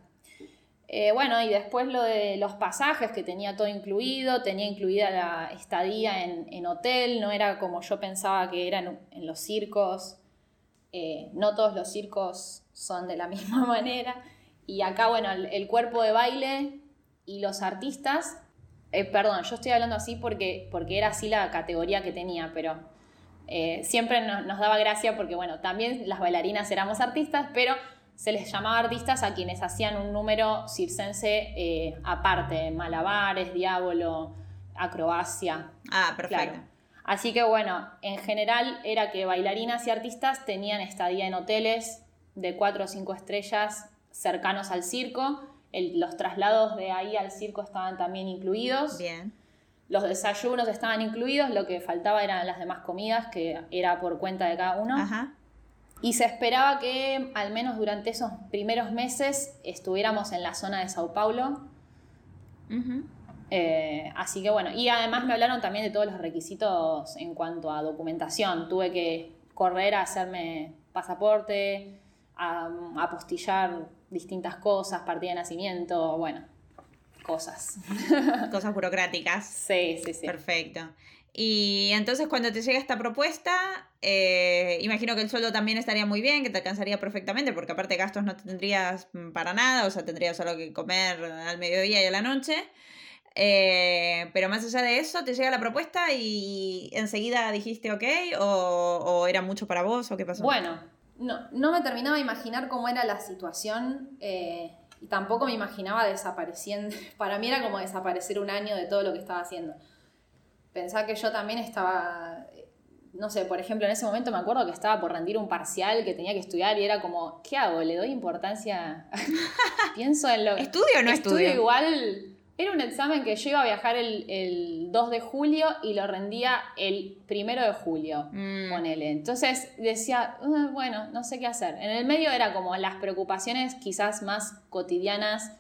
Eh, bueno, y después lo de los pasajes, que tenía todo incluido, tenía incluida la estadía en, hotel, no era como yo pensaba que eran en los circos, eh, no todos los circos son de la misma manera. Y acá, bueno, el, cuerpo de baile y los artistas, eh, perdón, yo estoy hablando así porque, porque era así la categoría que tenía, pero eh, siempre nos, daba gracia porque, bueno, también las bailarinas éramos artistas, pero se les llamaba artistas a quienes hacían un número circense aparte, malabares, diablo, acrobacia.
Ah, perfecto.
Así que bueno, en general era que bailarinas y artistas tenían estadía en hoteles de 4 o 5 estrellas cercanos al circo. los traslados de ahí al circo estaban también incluidos.
Bien.
Los desayunos estaban incluidos, lo que faltaba eran las demás comidas, que era por cuenta de cada uno. Ajá. Y se esperaba que al menos durante esos primeros meses estuviéramos en la zona de Sao Paulo. Eh, así que bueno, y además me hablaron también de todos los requisitos en cuanto a documentación. Tuve que correr a hacerme pasaporte, a apostillar distintas cosas, partida de nacimiento, bueno, cosas.
Cosas burocráticas.
Sí, sí, sí.
Perfecto. Y entonces cuando te llega esta propuesta, eh, imagino que el sueldo también estaría muy bien, que te alcanzaría perfectamente, porque aparte gastos no tendrías para nada, o sea, tendrías solo que comer al mediodía y a la noche. Eh, pero más allá de eso, te llega la propuesta y enseguida dijiste ok, o, era mucho para vos, o qué pasó.
Bueno, no, no me terminaba de imaginar cómo era la situación. Eh, y tampoco me imaginaba desapareciendo. Para mí era como desaparecer un año de todo lo que estaba haciendo. Pensaba que yo también estaba, no sé, por ejemplo, en ese momento me acuerdo que estaba por rendir un parcial que tenía que estudiar y era como, ¿qué hago? ¿Le doy importancia? Pienso en lo...
¿Estudio o no estudio?
Estudio igual era un examen que yo iba a viajar el, 2 de julio y lo rendía el 1 de julio, mm. ponele. Entonces decía, ah, bueno, no sé qué hacer. En el medio era como las preocupaciones quizás más cotidianas,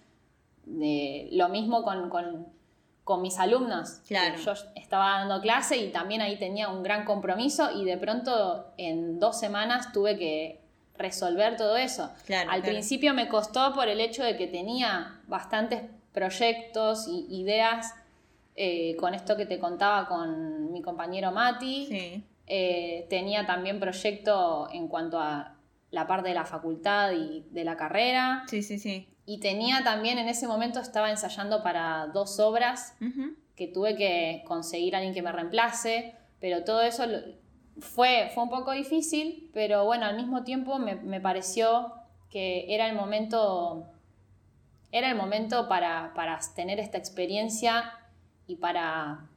de lo mismo con, mis alumnos.
Claro.
Yo estaba dando clase y también ahí tenía un gran compromiso y de pronto en dos semanas tuve que resolver todo eso. Al principio me costó por el hecho de que tenía bastantes proyectos y ideas eh, con esto que te contaba con mi compañero Mati. Eh, tenía también proyecto en cuanto a la parte de la facultad y de la carrera.
Sí, sí, sí.
Y tenía también, en ese momento estaba ensayando para dos obras que tuve que conseguir a alguien que me reemplace, pero todo eso fue, fue un poco difícil, pero bueno, al mismo tiempo me, me pareció que era el momento era el momento para, tener esta experiencia y para,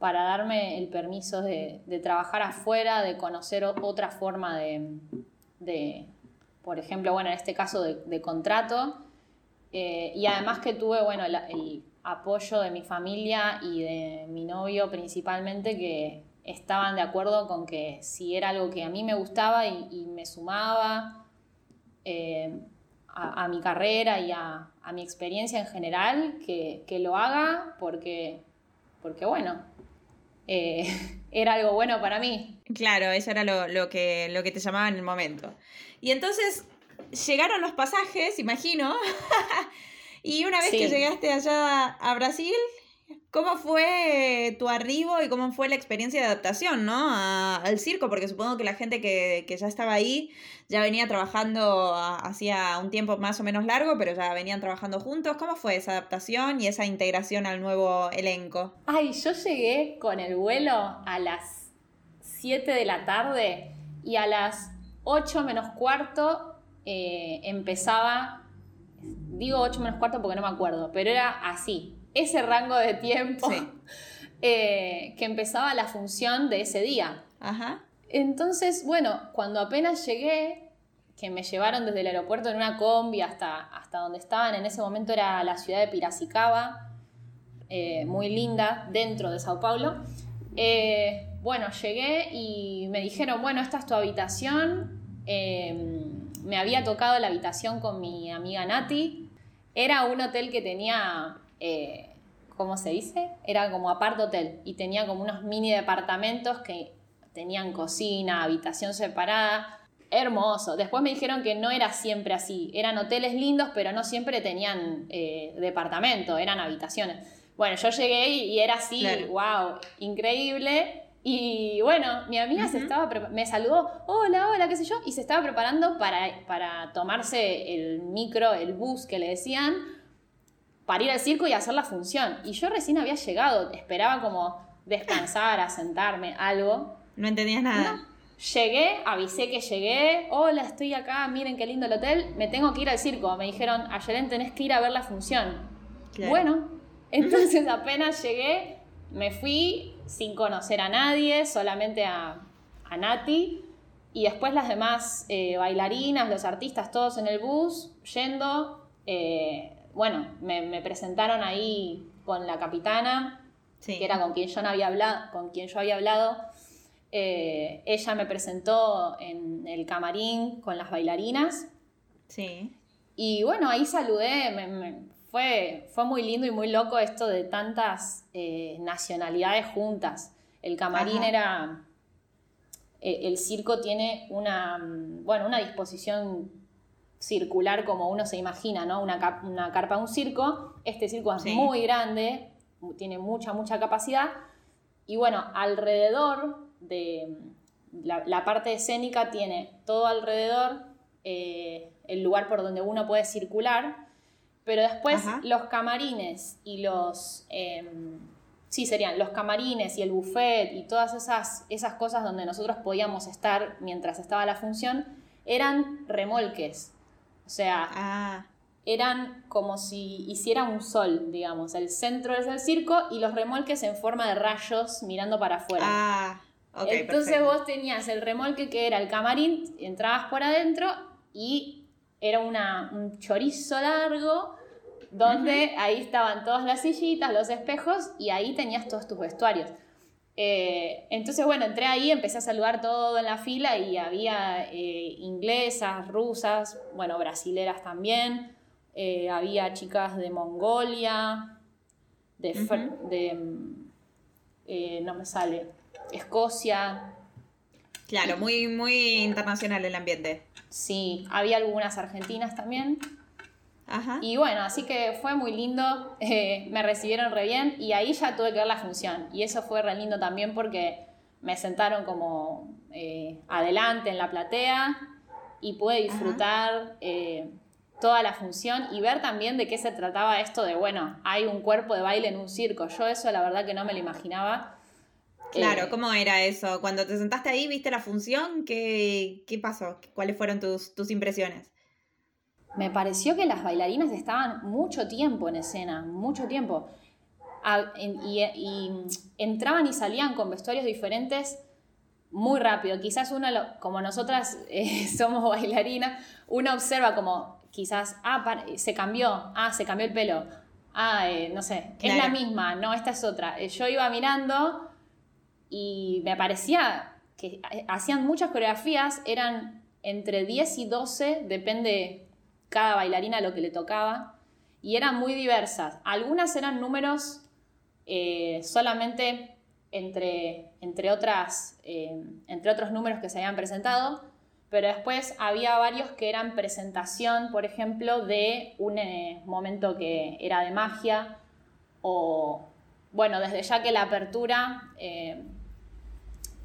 para darme el permiso de, trabajar afuera, de conocer otra forma de, por ejemplo, bueno, en este caso de, contrato. Eh, y además que tuve, bueno, el, apoyo de mi familia y de mi novio principalmente, que estaban de acuerdo con que si era algo que a mí me gustaba y, me sumaba, eh, a, mi carrera y a, mi experiencia en general, que, lo haga porque, porque bueno, eh, era algo bueno para mí.
Claro, eso era lo, que, lo que te llamaba en el momento. Y entonces llegaron los pasajes, imagino, y una vez que llegaste allá a Brasil, ¿Cómo fue tu arribo y cómo fue la experiencia de adaptación, ¿no? al circo, porque supongo que la gente que, ya estaba ahí ya venía trabajando hacía un tiempo más o menos largo, pero ya venían trabajando juntos. ¿Cómo fue esa adaptación y esa integración al nuevo elenco?
Ay, yo llegué con el vuelo a las 7 de la tarde y a las 8 menos cuarto eh, empezaba, digo 8 menos cuarto porque no me acuerdo, pero era así, ese rango de tiempo eh, que empezaba la función de ese día.
Ajá.
Entonces, bueno, cuando apenas llegué, que me llevaron desde el aeropuerto en una combi hasta, hasta donde estaban, en ese momento era la ciudad de Piracicaba, eh, muy linda, dentro de Sao Paulo. Eh, bueno, llegué y me dijeron, bueno, esta es tu habitación. me había tocado la habitación con mi amiga Nati. Era un hotel que tenía eh, ¿cómo se dice? Era como apart hotel y tenía como unos mini departamentos que tenían cocina, habitación separada. Hermoso. Después me dijeron que no era siempre así. Eran hoteles lindos, pero no siempre tenían eh, departamento, eran habitaciones. Bueno, yo llegué y, era así, wow, increíble. Y bueno, mi amiga se estaba me saludó, hola, hola, qué sé yo, y se estaba preparando para, para tomarse el micro, el bus que le decían, para ir al circo y hacer la función. Y yo recién había llegado, esperaba como descansar, asentarme, algo.
No entendías nada.
Llegué, avisé que llegué, hola, estoy acá, miren qué lindo el hotel, me tengo que ir al circo. Me dijeron, Ayelen, tenés que ir a ver la función. Bueno, entonces apenas llegué, me fui sin conocer a nadie, solamente a, a Nati. Y después las demás eh, bailarinas, los artistas, todos en el bus, yendo. Eh, bueno, me, presentaron ahí con la capitana, que era con quien yo no había hablado, con quien yo había hablado. Eh, ella me presentó en el camarín con las bailarinas.
Sí.
Y bueno, ahí saludé, fue, fue muy lindo y muy loco esto de tantas eh, nacionalidades juntas. El camarín era... Eh, el circo tiene una, bueno, una disposición circular como uno se imagina, ¿no? Una, una carpa de un circo. Este circo es muy grande, tiene mucha, mucha capacidad, Y bueno, alrededor de la, parte escénica tiene todo alrededor eh, el lugar por donde uno puede circular, pero después los camarines y los... Em, sí, serían los camarines y el buffet y todas esas, esas cosas donde nosotros podíamos estar mientras estaba la función, eran remolques. O sea, ah. eran como si hiciera un sol, digamos. El centro es el circo y los remolques en forma de rayos mirando para afuera.
Ah,
Entonces vos tenías el remolque que era el camarín, entrabas por adentro y era una, un chorizo largo donde ahí estaban todas las sillitas, los espejos y ahí tenías todos tus vestuarios. Eh, entonces, bueno, entré ahí, empecé a saludar todo en la fila y había eh, inglesas, rusas, bueno, brasileras también, eh, había chicas de Mongolia, de, no me sale, Escocia.
Claro, muy, muy internacional el ambiente.
Sí, había algunas argentinas también. Y bueno, así que fue muy lindo, eh, me recibieron re bien y ahí ya tuve que ver la función. Y eso fue re lindo también porque me sentaron como eh, adelante en la platea y pude disfrutar eh, toda la función y ver también de qué se trataba esto de, bueno, hay un cuerpo de baile en un circo. Yo eso la verdad que no me lo imaginaba.
Claro, ¿cómo era eso? Cuando te sentaste ahí, viste la función, ¿qué, qué pasó? ¿Cuáles fueron tus, tus impresiones?
Me pareció que las bailarinas estaban mucho tiempo en escena, mucho tiempo. y, entraban y salían con vestuarios diferentes muy rápido. Quizás uno, como nosotras eh, somos bailarinas, uno observa como quizás, ah, se cambió, ah, se cambió el pelo, ah, eh, no sé, es la misma, no, esta es otra. Eh, yo iba mirando y me parecía que hacían muchas coreografías, eran entre 10 y 12, depende cada bailarina lo que le tocaba, y eran muy diversas. Algunas eran números eh, solamente entre, entre, otras, eh, entre otros números que se habían presentado, pero después había varios que eran presentación, por ejemplo, de un eh, momento que era de magia, o, bueno, desde ya que la apertura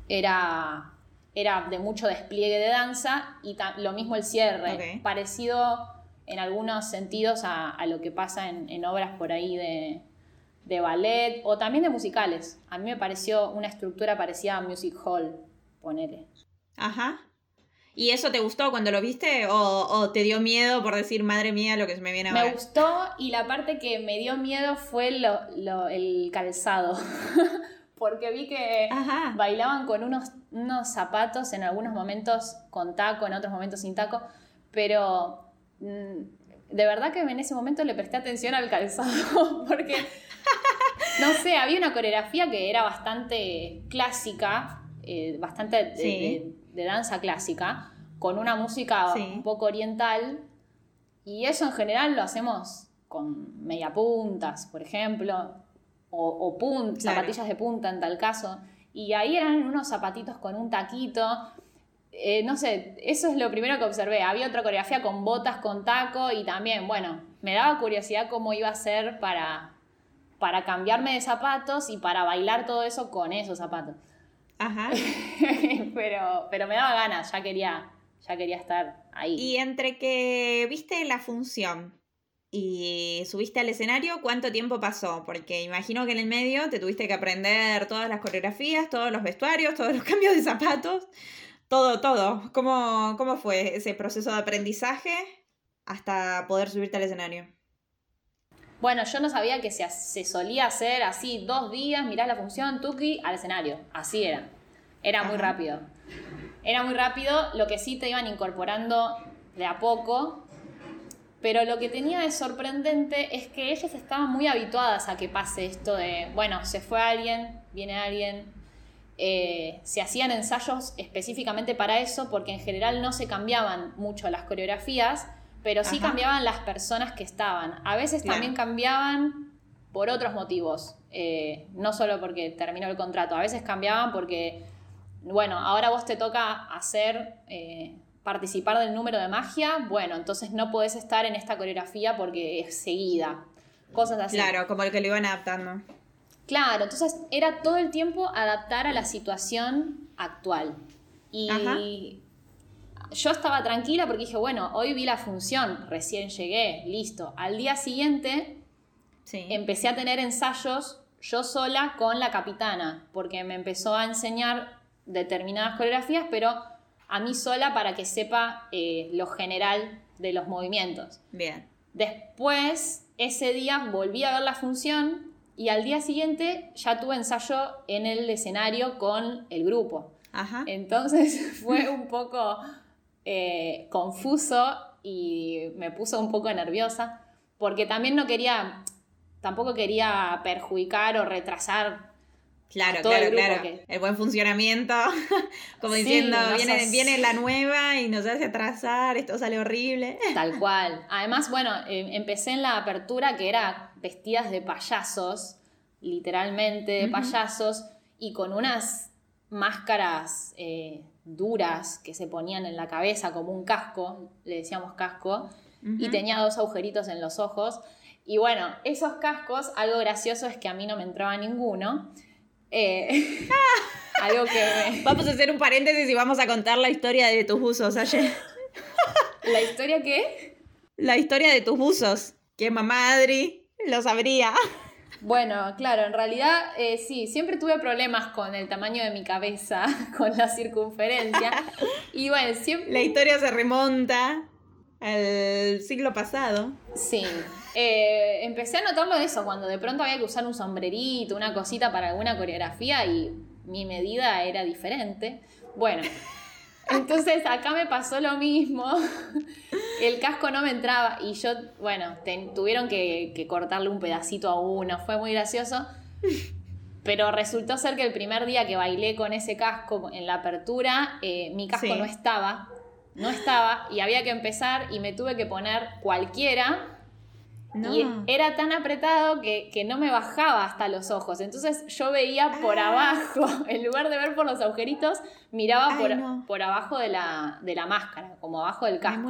era, era de mucho despliegue de danza, y lo mismo el cierre, parecido en algunos sentidos a, lo que pasa en, obras por ahí de, ballet o también de musicales. A mí me pareció una estructura parecida a Music Hall, ponele.
Ajá. ¿Y eso te gustó cuando lo viste o, te dio miedo por decir, madre mía, lo que se me viene a
Me gustó y la parte que me dio miedo fue el calzado. Porque vi que bailaban con unos, unos zapatos en algunos momentos con taco, en otros momentos sin taco, pero de verdad que en ese momento le presté atención al calzado, porque, no sé, había una coreografía que era bastante clásica, eh, bastante de, danza clásica, con una música un poco oriental, y eso en general lo hacemos con mediapuntas, por ejemplo, o, zapatillas de punta en tal caso, y ahí eran unos zapatitos con un taquito, eh, no sé, eso es lo primero que observé. Había otra coreografía con botas, con taco y también, bueno, me daba curiosidad cómo iba a ser para, para cambiarme de zapatos y para bailar todo eso con esos zapatos.
Ajá.
pero, pero me daba ganas, ya quería, ya quería estar ahí.
Y entre que viste la función y subiste al escenario, ¿cuánto tiempo pasó? Porque imagino que en el medio te tuviste que aprender todas las coreografías, todos los vestuarios, todos los cambios de zapatos. Todo, todo. ¿Cómo, ¿Cómo fue ese proceso de aprendizaje hasta poder subirte al escenario?
Bueno, yo no sabía que se, solía hacer así dos días, mirás la función, tuki, al escenario. Así era. Era muy rápido. Era muy rápido, lo que sí te iban incorporando de a poco. Pero lo que tenía de sorprendente es que ellas estaban muy habituadas a que pase esto de, bueno, se fue alguien, viene alguien, eh, se hacían ensayos específicamente para eso porque en general no se cambiaban mucho las coreografías, pero sí cambiaban las personas que estaban. A veces también cambiaban por otros motivos, eh, no solo porque terminó el contrato, a veces cambiaban porque, bueno, ahora vos te toca hacer... Eh, participar del número de magia, bueno, entonces no podés estar en esta coreografía porque es seguida. Cosas así.
Claro, como el que lo iban adaptando.
Claro, entonces era todo el tiempo adaptar a la situación actual. Y yo estaba tranquila porque dije, bueno, hoy vi la función, recién llegué, listo. Al día siguiente empecé a tener ensayos yo sola con la capitana, porque me empezó a enseñar determinadas coreografías, pero a mí sola para que sepa eh, lo general de los movimientos.
Bien.
Después, ese día volví a ver la función y al día siguiente ya tuve ensayo en el escenario con el grupo. Ajá. Entonces fue un poco eh, confuso y me puso un poco nerviosa porque también no quería, tampoco quería perjudicar o retrasar
Claro, claro, claro. El buen funcionamiento, como diciendo, viene, viene la nueva y nos hace atrasar, esto sale horrible.
Tal cual. Además, bueno, em, empecé en la apertura que era vestidas de payasos, literalmente de payasos, y con unas máscaras eh, duras que se ponían en la cabeza como un casco, le decíamos casco, y tenía dos agujeritos en los ojos. Y bueno, esos cascos, algo gracioso es que a mí no me entraba ninguno. Eh, algo que
Vamos a hacer un paréntesis y vamos a contar la historia de tus buzos ayer.
¿La historia qué?
La historia de tus buzos, que mamá Adri lo sabría.
Bueno, claro, en realidad eh, sí, siempre tuve problemas con el tamaño de mi cabeza, con la circunferencia. Y bueno, siempre...
La historia se remonta al siglo pasado.
Sí. Eh, empecé a notarlo de eso, cuando de pronto había que usar un sombrerito, una cosita para alguna coreografía y mi medida era diferente. Bueno, entonces acá me pasó lo mismo. El casco no me entraba y yo, bueno, tuvieron que, cortarle un pedacito a uno. Fue muy gracioso. Pero resultó ser que el primer día que bailé con ese casco en la apertura, eh, mi casco no estaba. No estaba y había que empezar y me tuve que poner cualquiera y era tan apretado que, no me bajaba hasta los ojos. Entonces yo veía por ah. abajo, en lugar de ver por los agujeritos, miraba por, por, abajo de la, de la, máscara, como abajo del casco.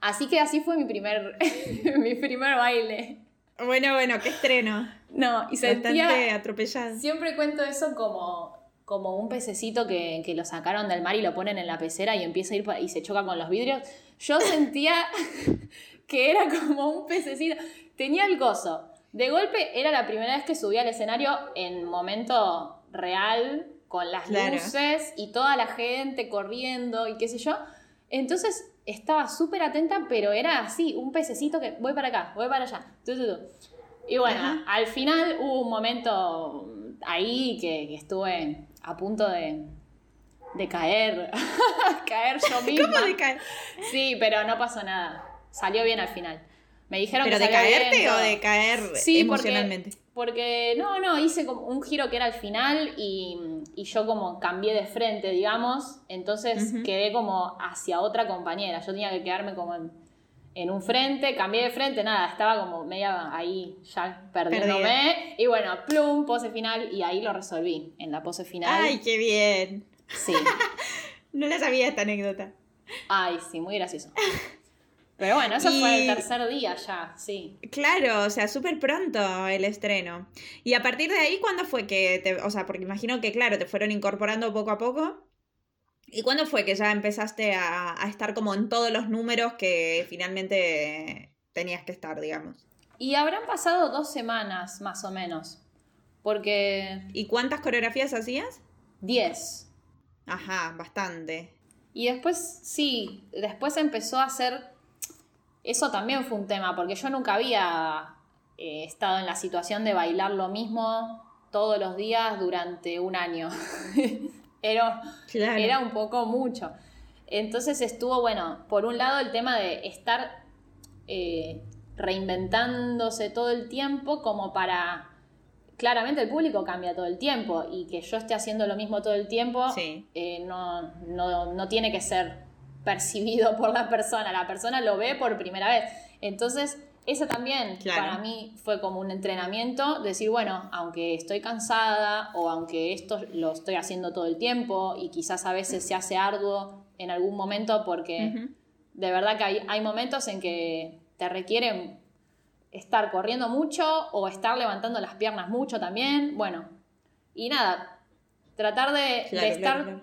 Así que así fue mi primer, mi primer baile.
Bueno, bueno, qué estreno.
No, y
sentía... atropellado.
Siempre cuento eso como, como un pececito que, que, lo sacaron del mar y lo ponen en la pecera y empieza a ir y se choca con los vidrios. Yo sentía que era como un pececito. Tenía el gozo. De golpe era la primera vez que subía al escenario en momento real, con las luces y toda la gente corriendo y qué sé yo. Entonces estaba súper atenta, pero era así, un pececito que voy para acá, voy para allá. Y bueno, al final hubo un momento ahí que, estuve a punto de, de caer, caer yo misma.
¿Cómo de caer?
Sí, pero no pasó nada salió bien al final. Me dijeron
¿Pero
que
de caerte o de caer sí, emocionalmente?
Porque, no, no, hice como un giro que era al final y, yo como cambié de frente, digamos, entonces quedé como hacia otra compañera. Yo tenía que quedarme como en, un frente, cambié de frente, nada, estaba como media ahí ya perdiéndome. Y bueno, plum, pose final y ahí lo resolví en la pose final.
¡Ay, qué bien!
Sí.
no la sabía esta anécdota.
Ay, sí, muy gracioso. Pero bueno, eso fue el tercer día ya, sí.
Claro, o sea, súper pronto el estreno. Y a partir de ahí, ¿cuándo fue que te, o sea, porque imagino que, claro, te fueron incorporando poco a poco? ¿Y cuándo fue que ya empezaste a, estar como en todos los números que finalmente tenías que estar, digamos?
Y habrán pasado dos semanas, más o menos. Porque...
¿Y cuántas coreografías hacías?
Diez.
Ajá, bastante.
Y después, sí, después empezó a hacer eso también fue un tema, porque yo nunca había eh, estado en la situación de bailar lo mismo todos los días durante un año. era, era un poco mucho. Entonces estuvo, bueno, por un lado el tema de estar eh, reinventándose todo el tiempo como para... Claramente el público cambia todo el tiempo y que yo esté haciendo lo mismo todo el tiempo eh, no, no, no tiene que ser percibido por la persona, la persona lo ve por primera vez. Entonces, eso también para mí fue como un entrenamiento, decir, bueno, aunque estoy cansada o aunque esto lo estoy haciendo todo el tiempo y quizás a veces se hace arduo en algún momento porque de verdad que hay, hay, momentos en que te requieren estar corriendo mucho o estar levantando las piernas mucho también. Bueno, y nada, tratar de, estar,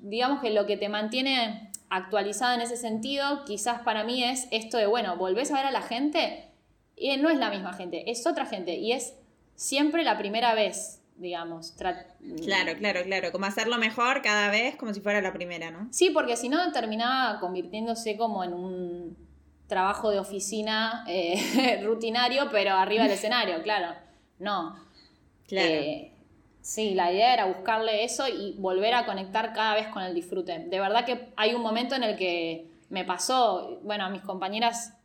digamos que lo que te mantiene actualizada en ese sentido, quizás para mí es esto de, bueno, volvés a ver a la gente y no es la misma gente, es otra gente y es siempre la primera vez, digamos.
Claro, claro, claro, como hacerlo mejor cada vez como si fuera la primera, ¿no?
Sí, porque si no terminaba convirtiéndose como en un trabajo de oficina eh, rutinario, pero arriba del escenario, claro. No. Claro. Eh, sí, la idea era buscarle eso y volver a conectar cada vez con el disfrute. De verdad que hay un momento en el que me pasó, bueno, a mis compañeras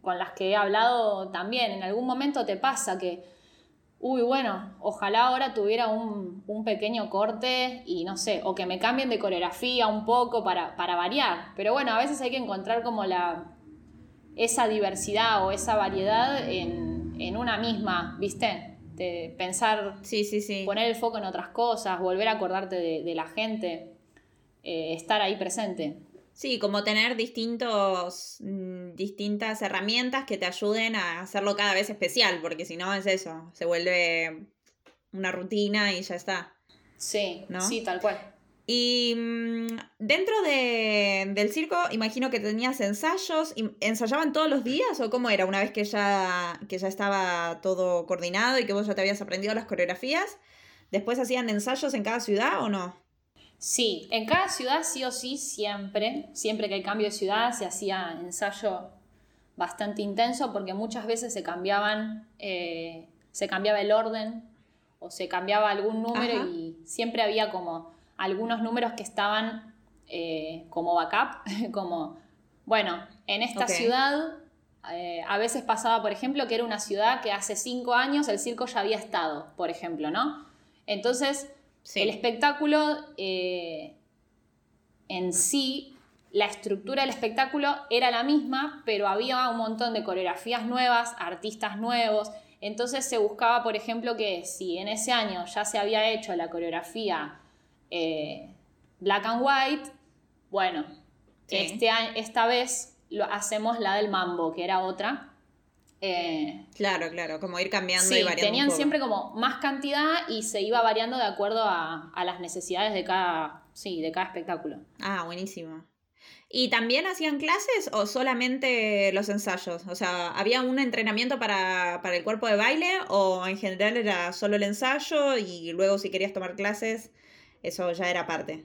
con las que he hablado también, en algún momento te pasa que, uy, bueno, ojalá ahora tuviera un, pequeño corte y no sé, o que me cambien de coreografía un poco para, para variar. Pero bueno, a veces hay que encontrar como la, esa diversidad o esa variedad en, en una misma, ¿viste? De pensar,
sí, sí, sí.
poner el foco en otras cosas, volver a acordarte de, la gente, eh, estar ahí presente.
Sí, como tener distintos, mm, distintas herramientas que te ayuden a hacerlo cada vez especial, porque si no es eso, se vuelve una rutina y ya está.
Sí, ¿no? sí, tal cual.
Y mm, dentro del circo, imagino que tenías ensayos. ¿Ensayaban todos los días o cómo era una vez que ya, que ya estaba todo coordinado y que vos ya te habías aprendido las coreografías? ¿Después hacían ensayos en cada ciudad o no?
Sí, en cada ciudad sí o sí, siempre, siempre que hay cambio de ciudad se hacía ensayo bastante intenso porque muchas veces se cambiaban, eh, se cambiaba el orden o se cambiaba algún número y siempre había como algunos números que estaban eh, como backup, como, bueno, en esta ciudad eh, a veces pasaba, por ejemplo, que era una ciudad que hace cinco años el circo ya había estado, por ejemplo, ¿no? Entonces, el espectáculo eh, en sí, la estructura del espectáculo era la misma, pero había un montón de coreografías nuevas, artistas nuevos. Entonces se buscaba, por ejemplo, que si en ese año ya se había hecho la coreografía eh, black and white, bueno, este esta vez lo hacemos la del mambo, que era otra.
Eh, claro, claro, como ir cambiando y variando.
Tenían siempre como más cantidad y se iba variando de acuerdo a, las necesidades de cada, sí, de cada espectáculo.
Ah, buenísimo. ¿Y también hacían clases o solamente los ensayos? O sea, ¿había un entrenamiento para, para, el cuerpo de baile o en general era solo el ensayo y luego si querías tomar clases eso ya era parte.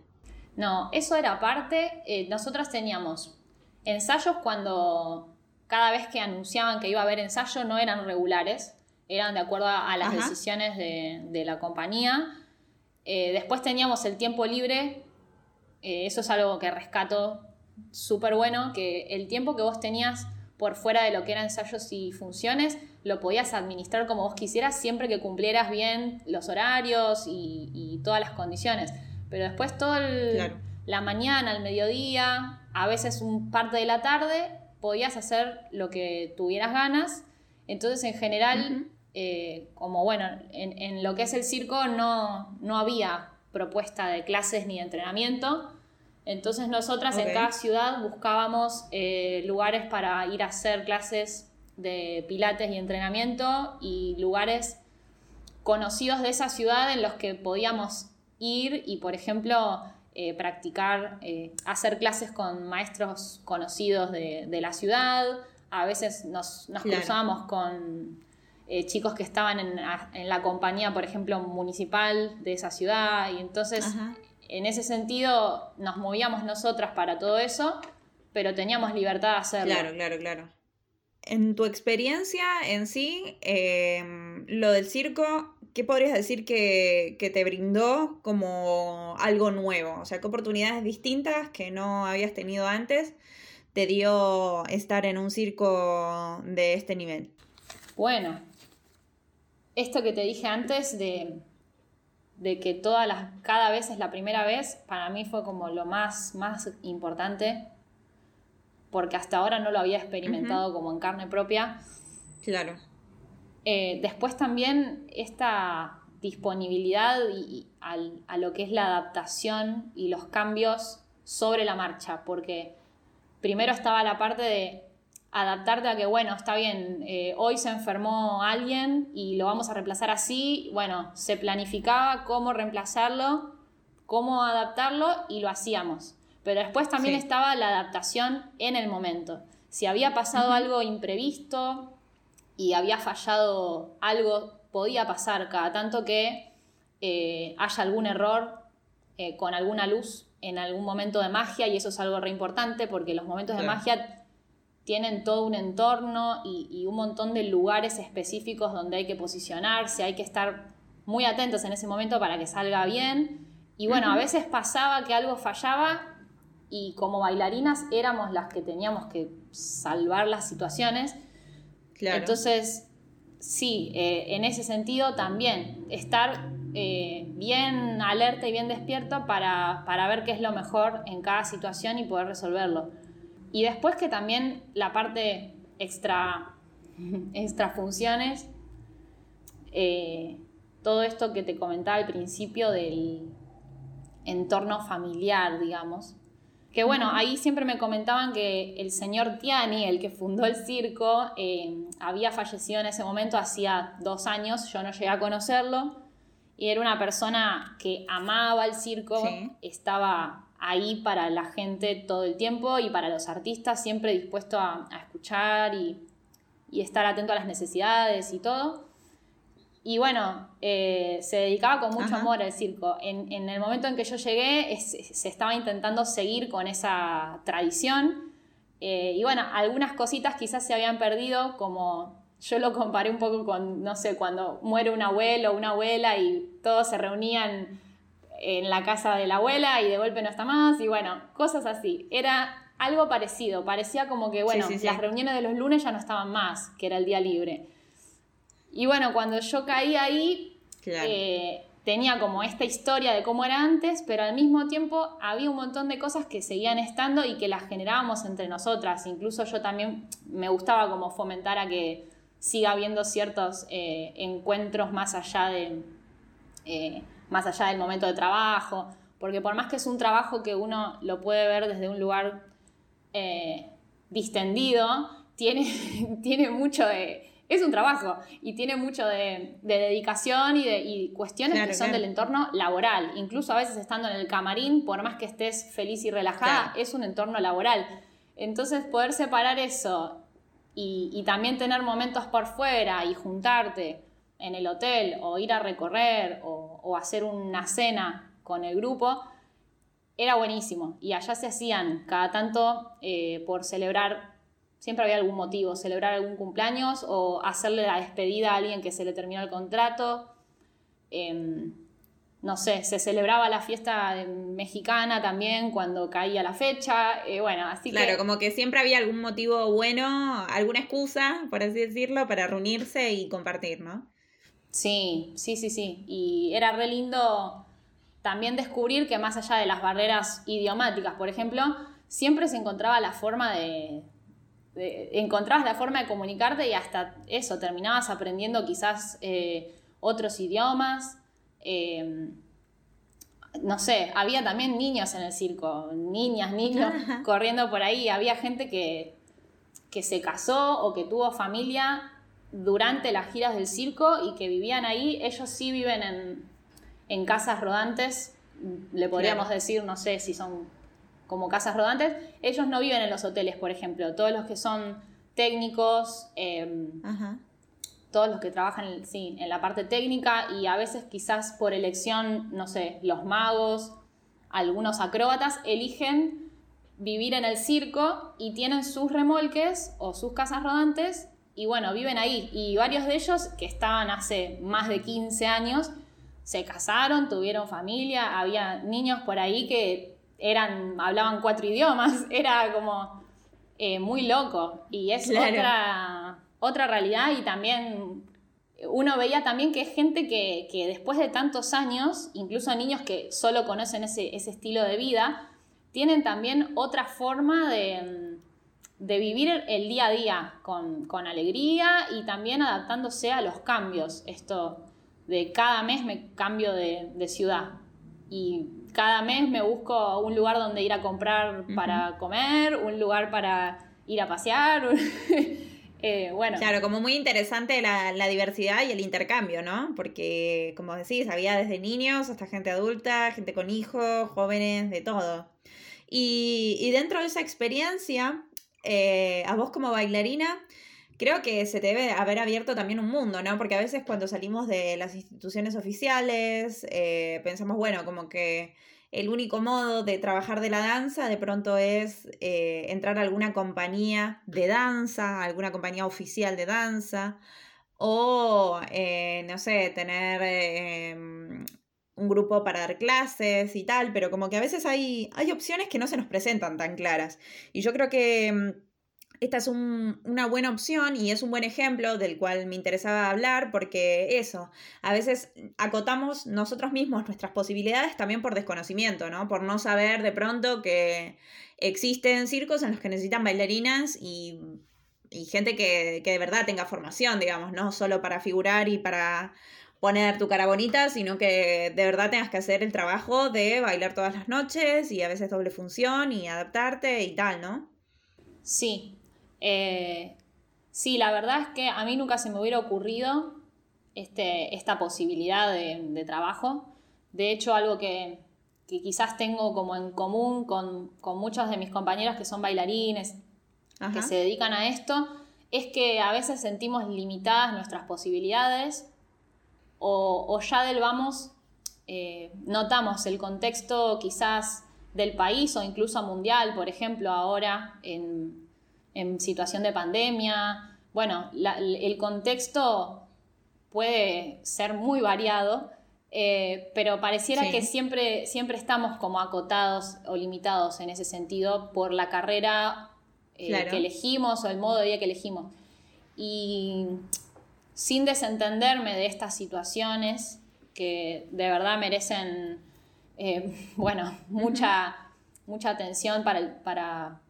No, eso era parte. Eh, nosotros teníamos ensayos cuando cada vez que anunciaban que iba a haber ensayo no eran regulares, eran de acuerdo a, las decisiones de, la compañía. Eh, después teníamos el tiempo libre, eh, eso es algo que rescato súper bueno, que el tiempo que vos tenías por fuera de lo que eran ensayos y funciones, lo podías administrar como vos quisieras siempre que cumplieras bien los horarios y, todas las condiciones. Pero después toda la mañana, el mediodía, a veces un parte de la tarde, podías hacer lo que tuvieras ganas. Entonces, en general, eh, como bueno, en, lo que es el circo no, no había propuesta de clases ni de entrenamiento entonces nosotras en cada ciudad buscábamos eh, lugares para ir a hacer clases de pilates y entrenamiento y lugares conocidos de esa ciudad en los que podíamos ir y, por ejemplo, eh, practicar, eh, hacer clases con maestros conocidos de, la ciudad. A veces nos, cruzábamos con chicos que estaban en, la compañía, por ejemplo, municipal de esa ciudad y entonces en ese sentido nos movíamos nosotras para todo eso, pero teníamos libertad de hacerlo.
Claro, claro, claro. En tu experiencia en sí, em, lo del circo, ¿qué podrías decir que, que, te brindó como algo nuevo? O sea, ¿qué oportunidades distintas que no habías tenido antes te dio estar en un circo de este nivel?
Bueno, esto que te dije antes de de que todas las, cada vez es la primera vez, para mí fue como lo más, más importante, porque hasta ahora no lo había experimentado como en carne propia.
Claro.
Eh, después también esta disponibilidad y, a lo que es la adaptación y los cambios sobre la marcha, porque primero estaba la parte de adaptarte a que, bueno, está bien, eh, hoy se enfermó alguien y lo vamos a reemplazar así, bueno, se planificaba cómo reemplazarlo, cómo adaptarlo y lo hacíamos. Pero después también estaba la adaptación en el momento. Si había pasado algo imprevisto y había fallado algo, podía pasar cada tanto que eh, haya algún error eh, con alguna luz en algún momento de magia y eso es algo re importante porque los momentos de magia tienen todo un entorno y, un montón de lugares específicos donde hay que posicionarse, hay que estar muy atentos en ese momento para que salga bien. Y bueno, a veces pasaba que algo fallaba y como bailarinas éramos las que teníamos que salvar las situaciones. Entonces, sí, eh, en ese sentido también estar eh, bien alerta y bien despierto para, para ver qué es lo mejor en cada situación y poder resolverlo. Y después que también la parte extra, extra funciones, eh, todo esto que te comentaba al principio del entorno familiar, digamos. Que bueno, ahí siempre me comentaban que el señor Tiani, el que fundó el circo, eh, había fallecido en ese momento hacía dos años, yo no llegué a conocerlo, y era una persona que amaba el circo, estaba ahí para la gente todo el tiempo y para los artistas siempre dispuesto a, escuchar y, estar atento a las necesidades y todo. Y bueno, eh, se dedicaba con mucho amor al circo. En, el momento en que yo llegué, se estaba intentando seguir con esa tradición. Eh, y bueno, algunas cositas quizás se habían perdido, como yo lo comparé un poco con, no sé, cuando muere un abuelo o una abuela y todos se reunían en la casa de la abuela y de golpe no está más y bueno, cosas así. Era algo parecido, parecía como que, bueno, las reuniones de los lunes ya no estaban más, que era el día libre. Y bueno, cuando yo caí ahí, eh, tenía como esta historia de cómo era antes, pero al mismo tiempo había un montón de cosas que seguían estando y que las generábamos entre nosotras. Incluso yo también me gustaba como fomentar a que siga habiendo ciertos eh, encuentros más allá de... Eh, más allá del momento de trabajo, porque por más que es un trabajo que uno lo puede ver desde un lugar eh, distendido, tiene, tiene mucho de... Es un trabajo y tiene mucho de, dedicación y, de, cuestiones que son del entorno laboral. Incluso a veces estando en el camarín, por más que estés feliz y relajada, es un entorno laboral. Entonces poder separar eso y, y también tener momentos por fuera y juntarte en el hotel o ir a recorrer o, hacer una cena con el grupo, era buenísimo. Y allá se hacían cada tanto eh, por celebrar, siempre había algún motivo, celebrar algún cumpleaños o hacerle la despedida a alguien que se le terminó el contrato. Em, no sé, se celebraba la fiesta mexicana también cuando caía la fecha, eh, bueno, así
claro, como que siempre había algún motivo bueno, alguna excusa, por así decirlo, para reunirse y compartir, ¿no?
Sí, sí, sí, sí. Y era re lindo también descubrir que más allá de las barreras idiomáticas, por ejemplo, siempre se encontraba la forma de, encontrabas la forma de comunicarte y hasta eso, terminabas aprendiendo quizás eh, otros idiomas. Em, no sé, había también niños en el circo, niñas, niños corriendo por ahí. Había gente que, que se casó o que tuvo familia durante las giras del circo y que vivían ahí, ellos sí viven en, casas rodantes, le podríamos decir, no sé si son como casas rodantes, ellos no viven en los hoteles, por ejemplo, todos los que son técnicos, em, todos los que trabajan en, en la parte técnica y a veces quizás por elección, no sé, los magos, algunos acróbatas, eligen vivir en el circo y tienen sus remolques o sus casas rodantes y bueno, viven ahí. Y varios de ellos que estaban hace más de 15 años, se casaron, tuvieron familia, había niños por ahí que eran, hablaban cuatro idiomas, era como eh, muy loco. Y es otra, otra realidad y también uno veía también que es gente que, que, después de tantos años, incluso niños que solo conocen ese, ese estilo de vida, tienen también otra forma de de vivir el día a día con, alegría y también adaptándose a los cambios. Esto de cada mes me cambio de, ciudad y cada mes me busco un lugar donde ir a comprar para comer, un lugar para ir a pasear. Eh, bueno.
Claro, como muy interesante la, diversidad y el intercambio, ¿no? Porque, como decís, había desde niños hasta gente adulta, gente con hijos, jóvenes, de todo. Y, dentro de esa experiencia, eh, a vos como bailarina, creo que se debe haber abierto también un mundo, ¿no? Porque a veces cuando salimos de las instituciones oficiales, eh, pensamos, bueno, como que el único modo de trabajar de la danza de pronto es eh, entrar a alguna compañía de danza, alguna compañía oficial de danza, o, no sé, tener em, un grupo para dar clases y tal, pero como que a veces hay, hay opciones que no se nos presentan tan claras. Y yo creo que em, esta es una buena opción y es un buen ejemplo del cual me interesaba hablar porque eso, a veces acotamos nosotros mismos nuestras posibilidades también por desconocimiento, ¿no? Por no saber de pronto que existen circos en los que necesitan bailarinas y, gente que, que de verdad tenga formación, digamos, no solo para figurar y para poner tu cara bonita, sino que de verdad tengas que hacer el trabajo de bailar todas las noches y a veces doble función y adaptarte y tal, ¿no?
Sí, eh, sí, la verdad es que a mí nunca se me hubiera ocurrido este, esta posibilidad de, trabajo. De hecho, algo que, quizás tengo como en común con, muchos de mis compañeros que son bailarines, que se dedican a esto, es que a veces sentimos limitadas nuestras posibilidades o, ya del vamos eh, notamos el contexto quizás del país o incluso mundial, por ejemplo, ahora en, en situación de pandemia. Bueno, el contexto puede ser muy variado, eh, pero pareciera que siempre, siempre estamos como acotados o limitados en ese sentido por la carrera eh, que elegimos o el modo de vida que elegimos. Y sin desentenderme de estas situaciones que de verdad merecen, eh, bueno, mucha, mucha atención para, para,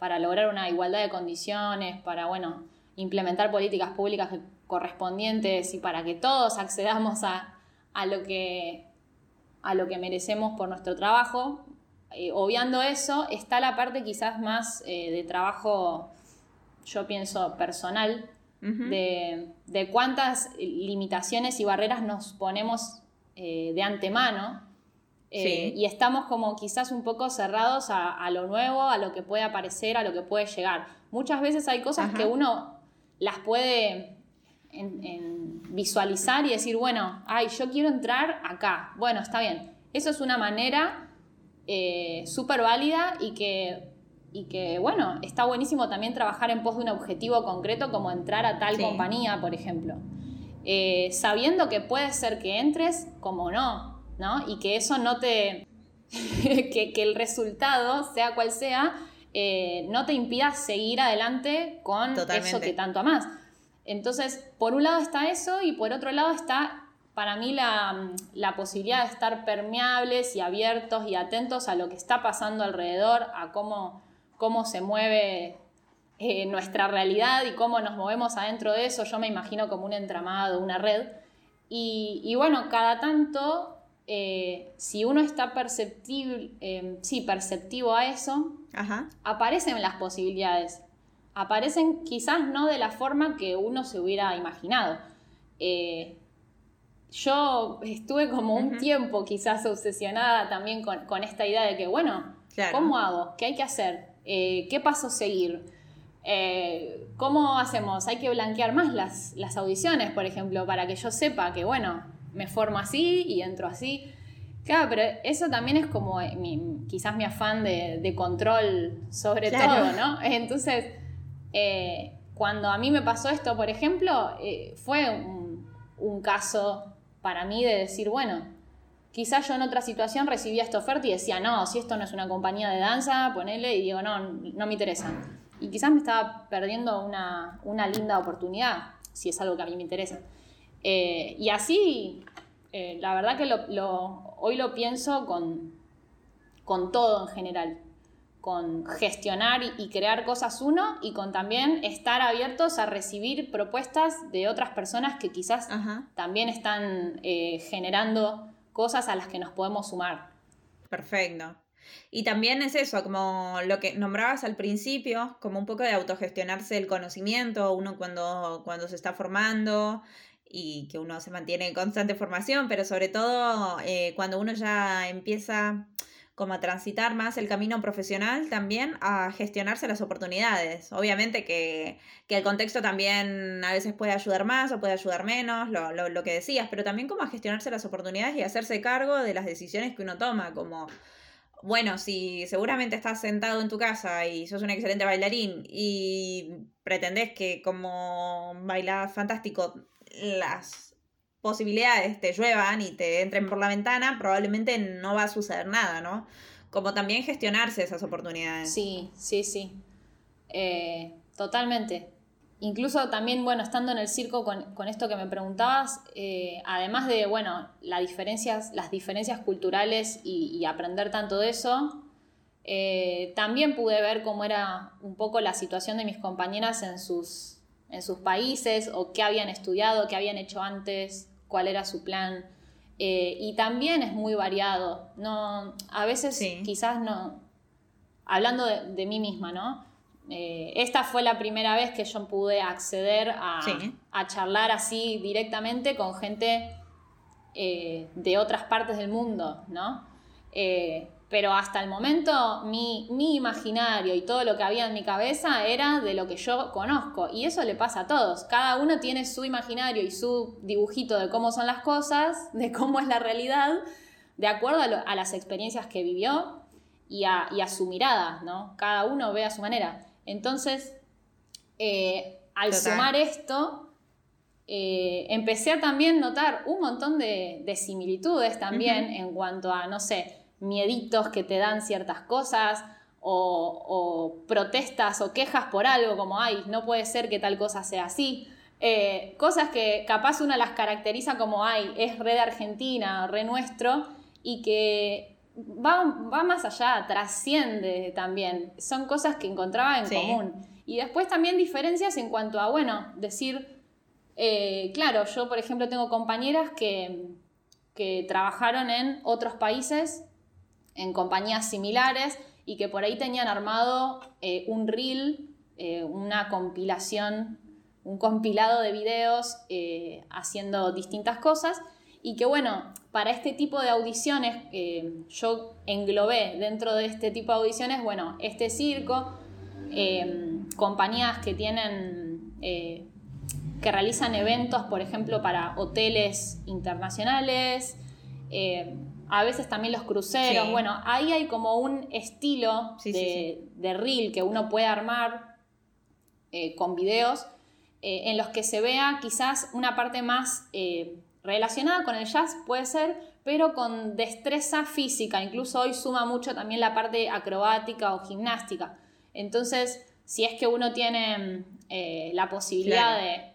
para lograr una igualdad de condiciones, para, bueno, implementar políticas públicas correspondientes y para que todos accedamos a, lo, que, a lo que merecemos por nuestro trabajo. Eh, obviando eso, está la parte quizás más eh, de trabajo, yo pienso, personal, de, cuántas limitaciones y barreras nos ponemos eh, de antemano eh, y estamos como quizás un poco cerrados a, lo nuevo, a lo que puede aparecer, a lo que puede llegar. Muchas veces hay cosas que uno las puede visualizar y decir, bueno, ay, yo quiero entrar acá. Bueno, está bien. Eso es una manera eh, súper válida y que, y que, bueno, está buenísimo también trabajar en pos de un objetivo concreto como entrar a tal compañía, por ejemplo. Eh, sabiendo que puede ser que entres como no, y que eso no te... que, el resultado, sea cual sea, eh, no te impida seguir adelante con eso que tanto amas. Entonces, por un lado está eso y por otro lado está para mí la, posibilidad de estar permeables y abiertos y atentos a lo que está pasando alrededor, a cómo, cómo se mueve eh, nuestra realidad y cómo nos movemos adentro de eso. Yo me imagino como un entramado, una red. Y, y bueno, cada tanto eh, si uno está perceptible, eh, sí, perceptivo a eso, aparecen las posibilidades. Aparecen quizás no de la forma que uno se hubiera imaginado. Eh, yo estuve como un tiempo quizás obsesionada también con, esta idea de que, bueno, ¿cómo hago? ¿Qué hay que hacer? ¿Qué paso seguir? ¿Cómo hacemos? Hay que blanquear más las, las audiciones, por ejemplo, para que yo sepa que, bueno, me formo así y entro así. Claro, pero eso también es como quizás mi afán de, control sobre todo, ¿no? Entonces, eh, cuando a mí me pasó esto, por ejemplo, eh, fue un, caso para mí de decir, bueno, quizás yo en otra situación recibía esta oferta y decía, no, si esto no es una compañía de danza, ponele y digo, no, no me interesa. Y quizás me estaba perdiendo una, una linda oportunidad, si es algo que a mí me interesa. Eh, y así, eh, la verdad que lo, hoy lo pienso con, con todo en general, con gestionar y, crear cosas uno y con también estar abiertos a recibir propuestas de otras personas que quizás también están eh, generando cosas a las que nos podemos sumar.
Perfecto. Y también es eso, como lo que nombrabas al principio, como un poco de autogestionarse el conocimiento, uno cuando, cuando se está formando y que uno se mantiene en constante formación, pero sobre todo eh, cuando uno ya empieza como a transitar más el camino profesional también, a gestionarse las oportunidades. Obviamente que, el contexto también a veces puede ayudar más o puede ayudar menos, lo, lo, lo que decías, pero también como a gestionarse las oportunidades y hacerse cargo de las decisiones que uno toma, como bueno, si seguramente estás sentado en tu casa y sos un excelente bailarín y pretendés que como bailas fantástico las posibilidades te lluevan y te entren por la ventana, probablemente no va a suceder nada, ¿no? Como también gestionarse esas oportunidades.
Sí, sí, sí. Eh, totalmente. Incluso también, bueno, estando en el circo con, esto que me preguntabas, eh, además de, bueno, diferencias, las diferencias culturales y, aprender tanto de eso, eh, también pude ver cómo era un poco la situación de mis compañeras en sus, en sus países o qué habían estudiado, qué habían hecho antes, cuál era su plan. Eh, y también es muy variado. No, a veces quizás no, hablando de mí misma, ¿no? Eh, esta fue la primera vez que yo pude acceder a, charlar así directamente con gente eh, de otras partes del mundo, ¿no? Pero hasta el momento mi, imaginario y todo lo que había en mi cabeza era de lo que yo conozco. Y eso le pasa a todos. Cada uno tiene su imaginario y su dibujito de cómo son las cosas, de cómo es la realidad, de acuerdo a, las experiencias que vivió y a, y a, su mirada, ¿no? Cada uno ve a su manera. Entonces, eh, al sumar esto, eh, empecé a también notar un montón de, similitudes también en cuanto a, no sé, mieditos que te dan ciertas cosas o, protestas o quejas por algo como, ay, no puede ser que tal cosa sea así. Eh, cosas que capaz una las caracteriza como, ay, es re de Argentina, re nuestro, y que va, más allá, trasciende también. Son cosas que encontraba en común. Y después también diferencias en cuanto a, bueno, decir, eh, claro, yo por ejemplo tengo compañeras que, que trabajaron en otros países, en compañías similares, y que por ahí tenían armado eh, un reel, eh, una compilación, un compilado de videos haciendo distintas cosas. Y que bueno, para este tipo de audiciones, eh, yo englobé dentro de este tipo de audiciones, bueno, este circo, eh, compañías que tienen, eh, que realizan eventos, por ejemplo, para hoteles internacionales, a veces también los cruceros, bueno, ahí hay como un estilo de, de, reel que uno puede armar con videos en los que se vea quizás una parte más relacionada con el jazz puede ser, pero con destreza física. Incluso hoy suma mucho también la parte acrobática o gimnástica. Entonces, si es que uno tiene eh, la posibilidad de,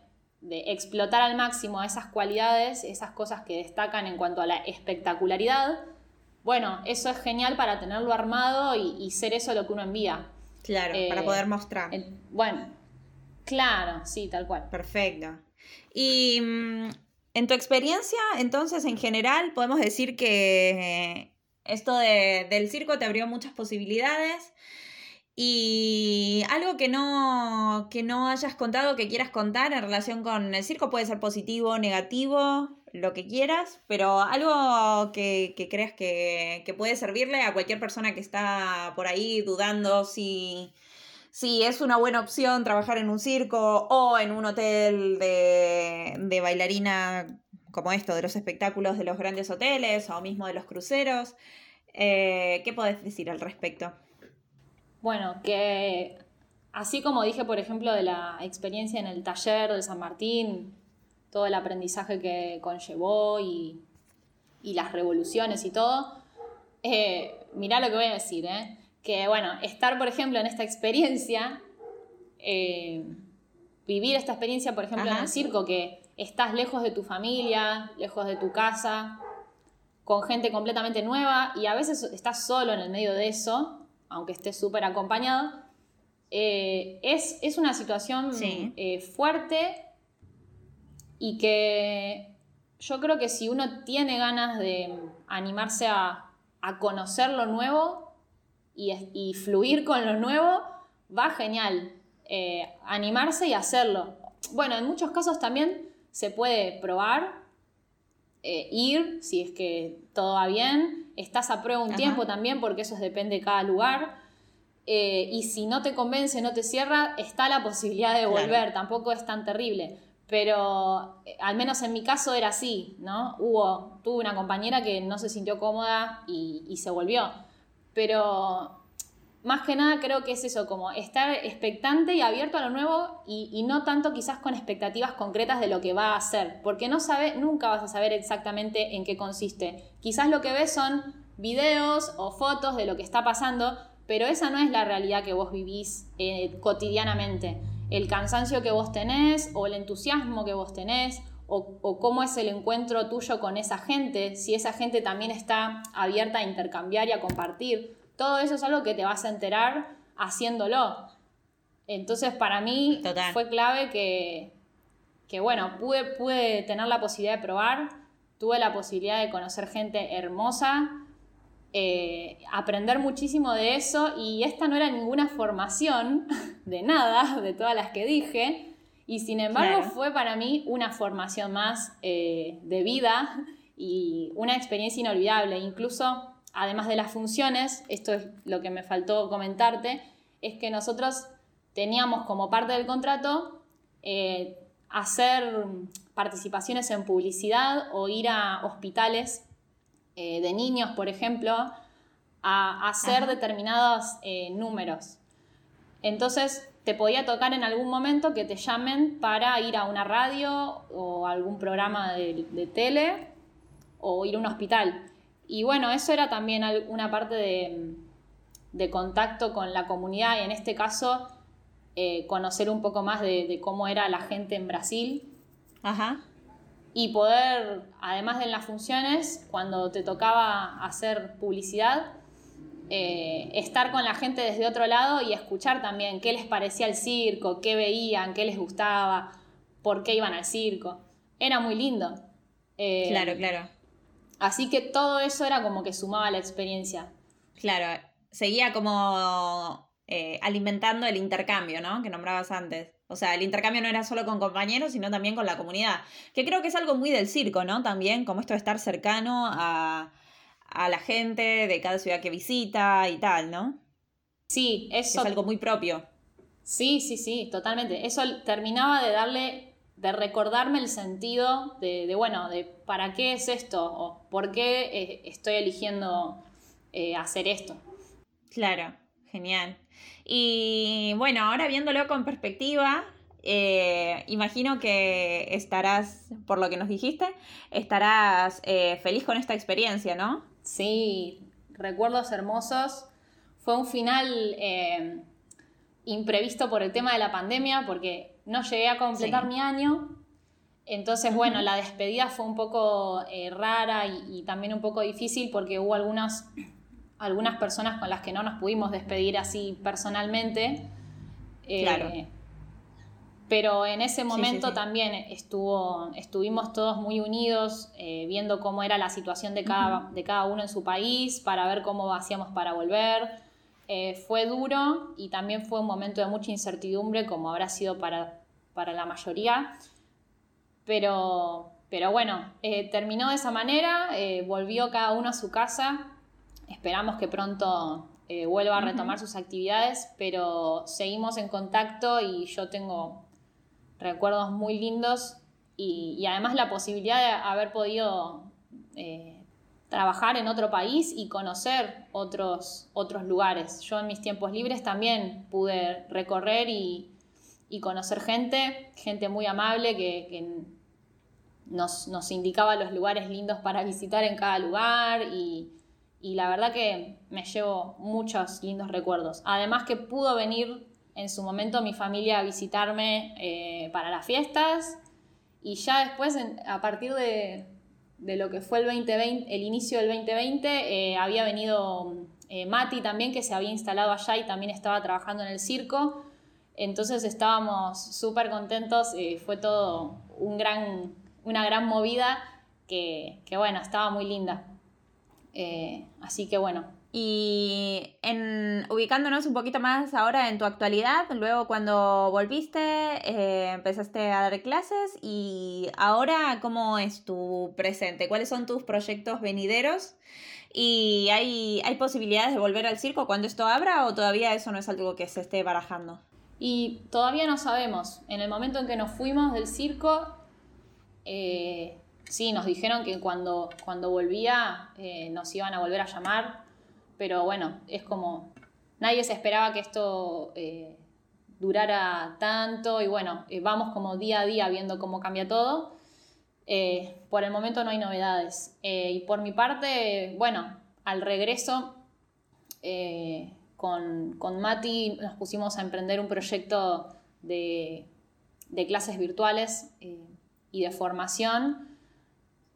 explotar al máximo esas cualidades, esas cosas que destacan en cuanto a la espectacularidad, bueno, eso es genial para tenerlo armado y, ser eso lo que uno envía.
Claro, para poder eh, mostrar.
bueno, claro, sí, tal cual.
Perfecto. Y mm, en tu experiencia, entonces, en general, podemos decir que esto del circo te abrió muchas posibilidades. Y algo que no, que no hayas contado, que quieras contar en relación con el circo, puede ser positivo, negativo, lo que quieras, pero algo que, creas que, que, puede servirle a cualquier persona que está por ahí dudando si, si es una buena opción trabajar en un circo o en un hotel de, bailarina como esto, de los espectáculos de los grandes hoteles o mismo de los cruceros. Eh, ¿Qué podés decir al respecto?
Bueno, que así como dije, por ejemplo, de la experiencia en el taller de San Martín, todo el aprendizaje que conllevó y, las revoluciones y todo, eh, mirá lo que voy a decir, ¿eh? que, bueno, estar, por ejemplo, en esta experiencia, eh, vivir esta experiencia, por ejemplo, en el circo, que estás lejos de tu familia, lejos de tu casa, con gente completamente nueva y a veces estás solo en el medio de eso, aunque estés súper acompañado, eh, es, una situación eh, fuerte y que yo creo que si uno tiene ganas de animarse a, a conocer lo nuevo, y, fluir con lo nuevo, va genial. Eh, animarse y hacerlo. Bueno, en muchos casos también se puede probar, eh, ir, si es que todo va bien. Estás a prueba un tiempo también, porque eso depende de cada lugar. Eh, y si no te convence, no te cierra, está la posibilidad de volver, tampoco es tan terrible. Pero al menos en mi caso era así, ¿no? Hubo, tuve una compañera que no se sintió cómoda y, y se volvió pero más que nada creo que es eso, como estar expectante y abierto a lo nuevo y, no tanto quizás con expectativas concretas de lo que va a hacer, porque no sabe, nunca vas a saber exactamente en qué consiste. Quizás lo que ves son videos o fotos de lo que está pasando, pero esa no es la realidad que vos vivís eh, cotidianamente. El cansancio que vos tenés o el entusiasmo que vos tenés o, cómo es el encuentro tuyo con esa gente, si esa gente también está abierta a intercambiar y a compartir. Todo eso es algo que te vas a enterar haciéndolo. Entonces, para mí fue clave que, que, bueno, pude, pude tener la posibilidad de probar, tuve la posibilidad de conocer gente hermosa, eh, aprender muchísimo de eso y esta no era ninguna formación de nada, de todas las que dije, y sin embargo fue para mí una formación más eh, de vida y una experiencia inolvidable. Incluso, además de las funciones, esto es lo que me faltó comentarte, es que nosotros teníamos como parte del contrato eh, hacer participaciones en publicidad o ir a hospitales eh, de niños, por ejemplo, a hacer determinados números. Entonces, te podía tocar en algún momento que te llamen para ir a una radio o algún programa de, tele o ir a un hospital. Y bueno, eso era también una parte de, contacto con la comunidad y en este caso eh, conocer un poco más de, cómo era la gente en Brasil.
Ajá.
Y poder, además de las funciones, cuando te tocaba hacer publicidad, eh, estar con la gente desde otro lado y escuchar también qué les parecía el circo, qué veían, qué les gustaba, por qué iban al circo. Era muy lindo.
Eh, claro, claro.
Así que todo eso era como que sumaba la experiencia.
Claro, seguía como eh, alimentando el intercambio, ¿no? Que nombrabas antes. O sea, el intercambio no era solo con compañeros, sino también con la comunidad. Que creo que es algo muy del circo, ¿no? También, como esto de estar cercano a, a la gente de cada ciudad que visita y tal, ¿no?
Sí, eso.
Es algo muy propio.
Sí, sí, sí, totalmente. Eso terminaba de darle, de recordarme el sentido de, bueno, de para qué es esto o por qué eh, estoy eligiendo eh, hacer esto.
Claro, genial. Y bueno, ahora viéndolo con perspectiva, eh, imagino que estarás, por lo que nos dijiste, estarás feliz con esta experiencia, ¿no?
Sí, recuerdos hermosos. Fue un final imprevisto por el tema de la pandemia, porque no llegué a completar mi año. Entonces, bueno, la despedida fue un poco eh, rara y, también un poco difícil porque hubo algunas, algunas personas con las que no nos pudimos despedir así personalmente.
Eh, claro.
Pero en ese momento también estuvo, estuvimos todos muy unidos, eh, viendo cómo era la situación de cada, de cada uno en su país, para ver cómo hacíamos para volver. Fue duro y también fue un momento de mucha incertidumbre, como habrá sido para, para la mayoría. Pero, pero bueno, eh, terminó de esa manera, volvió cada uno a su casa. Esperamos que pronto vuelva a retomar sus actividades, pero seguimos en contacto y yo tengo recuerdos muy lindos y, además la posibilidad de haber podido eh, trabajar en otro país y conocer otros, otros lugares. Yo en mis tiempos libres también pude recorrer y, conocer gente, gente muy amable que, nos, nos, indicaba los lugares lindos para visitar en cada lugar y, y la verdad que me llevo muchos lindos recuerdos. Además que pudo venir en su momento mi familia a visitarme eh, para las fiestas y ya después, a partir de, lo que fue el 2020, el inicio del 2020, eh, había venido eh, Mati también, que se había instalado allá y también estaba trabajando en el circo. Entonces estábamos súper contentos, fue todo una gran movida que, bueno, estaba muy linda. así que bueno,
Y en, ubicándonos un poquito más ahora en tu actualidad, luego cuando volviste, eh, empezaste a dar clases y ahora cómo es tu presente, cuáles son tus proyectos venideros y hay posibilidades de volver al circo cuando esto abra o todavía eso no es algo que se esté barajando.
Y todavía no sabemos. En el momento en que nos fuimos del circo, eh, sí, nos dijeron que cuando, cuando volvía eh, nos iban a volver a llamar pero bueno, es como, nadie se esperaba que esto eh, durara tanto y bueno, vamos como día a día viendo cómo cambia todo. Por el momento no hay novedades. y por mi parte, bueno, al regreso con, con, Mati nos pusimos a emprender un proyecto de, de clases virtuales y de formación.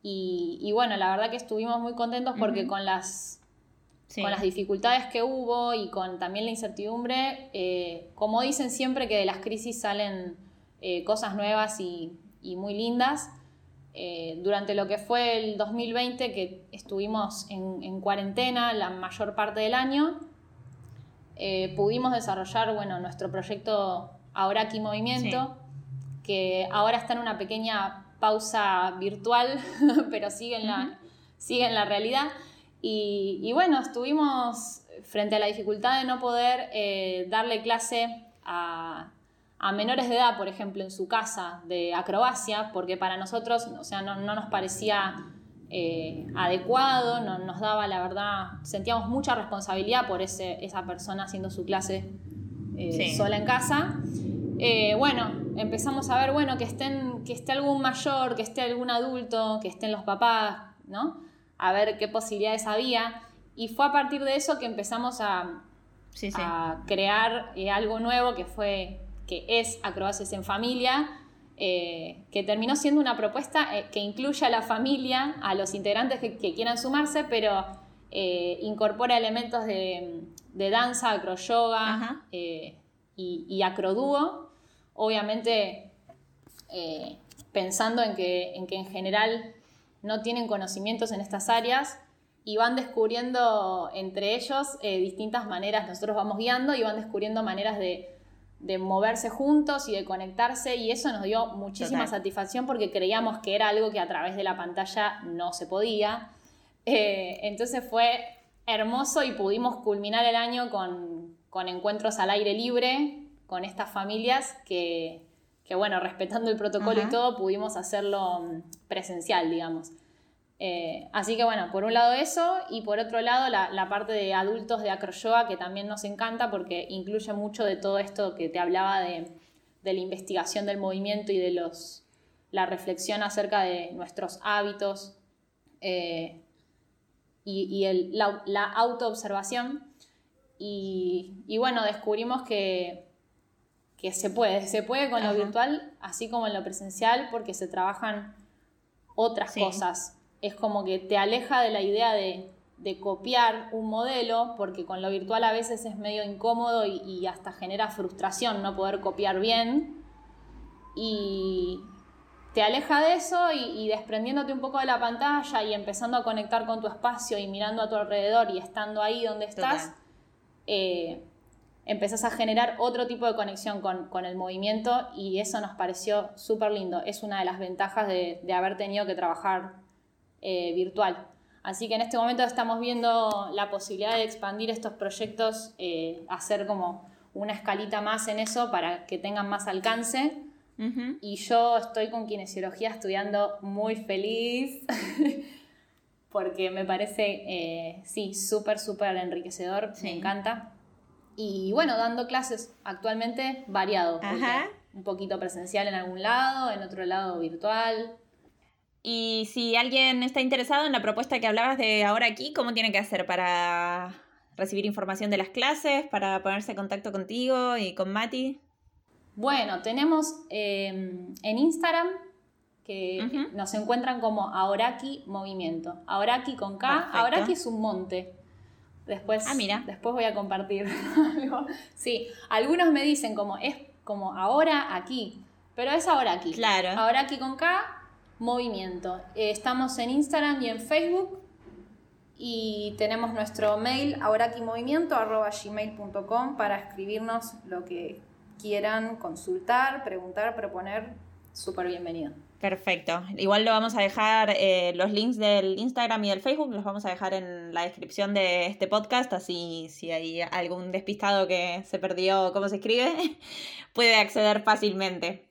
Y, bueno, la verdad que estuvimos muy contentos porque con las con las dificultades que hubo y con también la incertidumbre, eh, como dicen siempre que de las crisis salen eh, cosas nuevas y, muy lindas, eh, durante lo que fue el 2020, que estuvimos en, cuarentena la mayor parte del año, pudimos desarrollar bueno, nuestro proyecto Ahora aquí Movimiento, que ahora está en una pequeña pausa virtual, pero sigue en, la, sigue en la realidad. Y, bueno, estuvimos frente a la dificultad de no poder eh, darle clase a, menores de edad, por ejemplo, en su casa de acrobacia, porque para nosotros, o sea, no, nos parecía eh, adecuado, no, nos daba, la verdad, sentíamos mucha responsabilidad por ese, esa persona haciendo su clase eh, sola en casa. bueno, empezamos a ver, bueno, que, estén, que esté algún mayor, que esté algún adulto, que estén los papás, ¿no? a ver qué posibilidades había. Y fue a partir de eso que empezamos a, crear eh, algo nuevo que fue, que es Acrobacias en Familia, eh, que terminó siendo una propuesta eh, que incluye a la familia, a los integrantes que, quieran sumarse, pero incorpora elementos de, danza, acroyoga y, y acrodúo. Obviamente pensando en que, en que en general no tienen conocimientos en estas áreas y van descubriendo entre ellos eh, distintas maneras, nosotros vamos guiando y van descubriendo maneras de, moverse juntos y de conectarse y eso nos dio muchísima satisfacción porque creíamos que era algo que a través de la pantalla no se podía. Eh, entonces fue hermoso y pudimos culminar el año con, con encuentros al aire libre con estas familias que, que bueno, respetando el protocolo y todo, pudimos hacerlo mm, presencial, digamos. Eh, así que bueno, por un lado eso y por otro lado la, parte de adultos de acroyoga que también nos encanta porque incluye mucho de todo esto que te hablaba de, la investigación del movimiento y de los, la reflexión acerca de nuestros hábitos eh, y, la, la autoobservación. Y, y bueno, descubrimos que que se puede, se puede con lo virtual, así como en lo presencial, porque se trabajan otras cosas. Es como que te aleja de la idea de, copiar un modelo, porque con lo virtual a veces es medio incómodo y, hasta genera frustración no poder copiar bien. Y te aleja de eso y, desprendiéndote un poco de la pantalla y empezando a conectar con tu espacio y mirando a tu alrededor y estando ahí donde estás, eh, empezás a generar otro tipo de conexión con, el movimiento y eso nos pareció súper lindo. Es una de las ventajas de, haber tenido que trabajar eh, virtual. Así que en este momento estamos viendo la posibilidad de expandir estos proyectos, eh, hacer como una escalita más en eso para que tengan más alcance. Y yo estoy con kinesiología estudiando muy feliz porque me parece, eh, sí, súper, súper enriquecedor, me encanta. Y bueno, dando clases actualmente variado. Un poquito presencial en algún lado, en otro lado virtual.
Y si alguien está interesado en la propuesta que hablabas de ahora aquí, ¿cómo tiene que hacer para recibir información de las clases, para ponerse en contacto contigo y con Mati?
Bueno, tenemos em, en Instagram que nos encuentran como Aoraki Movimiento. Aoraki con K. Aoraki es un monte. Después,
ah, mira.
después voy a compartir algo. Sí, algunos me dicen como es como ahora aquí, pero es ahora aquí.
Claro.
Ahora aquí con K, movimiento. Eh, estamos en Instagram y en Facebook Y tenemos nuestro mail auraquimovimiento.gmail.com para escribirnos lo que quieran consultar, preguntar, proponer. Súper bienvenido.
Perfecto. Igual lo vamos a dejar, eh, los links del Instagram y del Facebook los vamos a dejar en la descripción de este podcast, así si hay algún despistado que se perdió cómo se escribe, puede acceder fácilmente.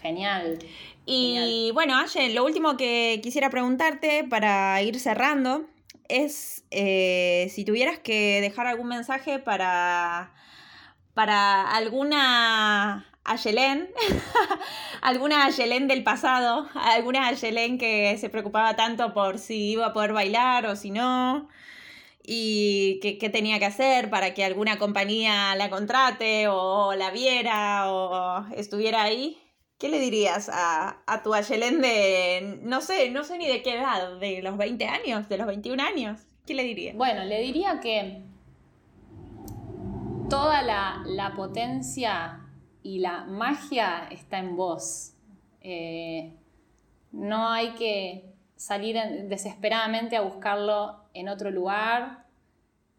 Genial.
Y bueno, Aye, lo último que quisiera preguntarte para ir cerrando es eh, si tuvieras que dejar algún mensaje para, para alguna Ayelén, alguna Ayelén del pasado, alguna Ayelén que se preocupaba tanto por si iba a poder bailar o si no, y qué, tenía que hacer para que alguna compañía la contrate o la viera o estuviera ahí. ¿Qué le dirías a, tu Ayelén de, no sé, no sé ni de qué edad, de los 20 años, de los 21 años? ¿Qué le dirías?
Bueno, le diría que toda la, potencia y la magia está en vos. Eh, no hay que salir desesperadamente a buscarlo en otro lugar,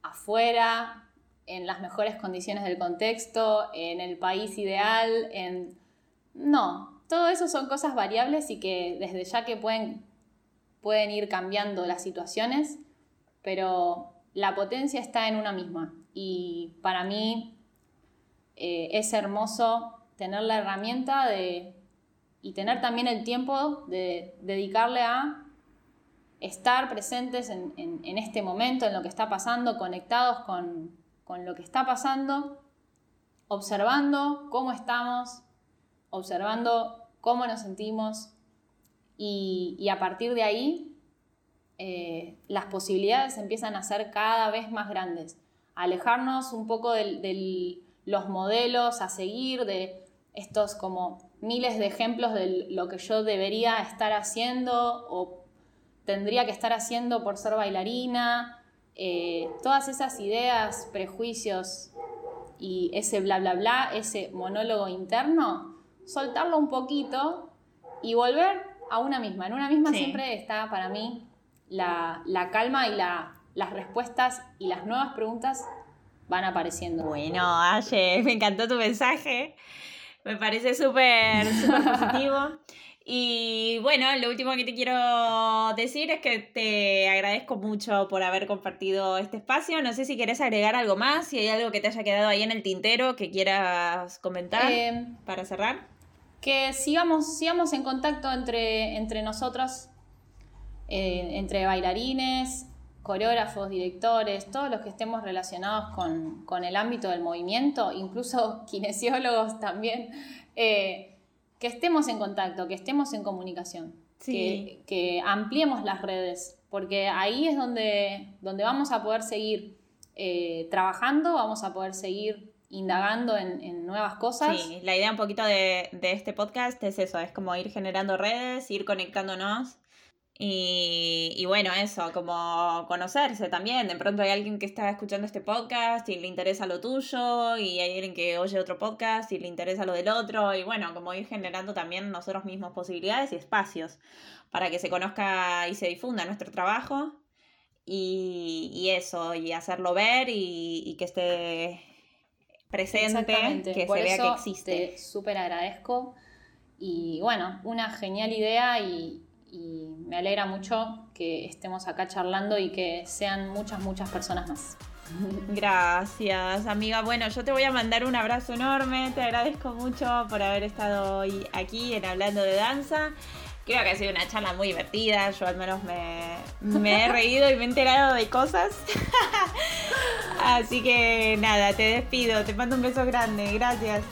afuera, en las mejores condiciones del contexto, en el país ideal, en no, todo eso son cosas variables y que desde ya que pueden, pueden ir cambiando las situaciones, pero la potencia está en una misma. Y para mí eh, es hermoso tener la herramienta de, y tener también el tiempo de dedicarle a estar presentes en, este momento, en lo que está pasando, conectados con, con lo que está pasando, observando cómo estamos, observando cómo nos sentimos y, a partir de ahí eh, las posibilidades empiezan a ser cada vez más grandes. Alejarnos un poco de los modelos a seguir, de estos como miles de ejemplos de lo que yo debería estar haciendo o tendría que estar haciendo por ser bailarina. Eh, todas esas ideas, prejuicios y ese bla bla bla, ese monólogo interno, soltarlo un poquito y volver a una misma. En una misma siempre está para mí la, calma y las respuestas y las nuevas preguntas van apareciendo.
Bueno, Aye, me encantó tu mensaje. Me parece súper, súper positivo. Y bueno, lo último que te quiero decir es que te agradezco mucho por haber compartido este espacio. No sé si quieres agregar algo más, si hay algo que te haya quedado ahí en el tintero que quieras comentar eh, para cerrar
que sigamos, sigamos en contacto entre, entre nosotros, eh, entre bailarines, coreógrafos, directores, todos los que estemos relacionados con, el ámbito del movimiento, incluso kinesiólogos también, eh, que estemos en contacto, que estemos en comunicación, que, ampliemos las redes, porque ahí es donde, donde vamos a poder seguir eh, trabajando, vamos a poder seguir indagando en, nuevas cosas.
Sí, la idea un poquito de, este podcast es eso, es como ir generando redes, ir conectándonos. Y, bueno, eso, como conocerse también. De pronto hay alguien que está escuchando este podcast y le interesa lo tuyo, y hay alguien que oye otro podcast y le interesa lo del otro. Y bueno, como ir generando también nosotros mismos posibilidades y espacios para que se conozca y se difunda nuestro trabajo. Y, eso, y hacerlo ver y que esté presente, que se vea que existe.
Te súper agradezco. Y bueno, una genial idea y, me alegra mucho que estemos acá charlando y que sean muchas, muchas personas más.
Gracias, amiga. Bueno, yo te voy a mandar un abrazo enorme. Te agradezco mucho por haber estado hoy aquí en Hablando de Danza. Creo que ha sido una charla muy divertida. Yo al menos me, me he reído y me he enterado de cosas. Así que nada, te despido. Te mando un beso grande. Gracias.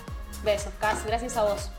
Besos, Cas. Gracias a vos.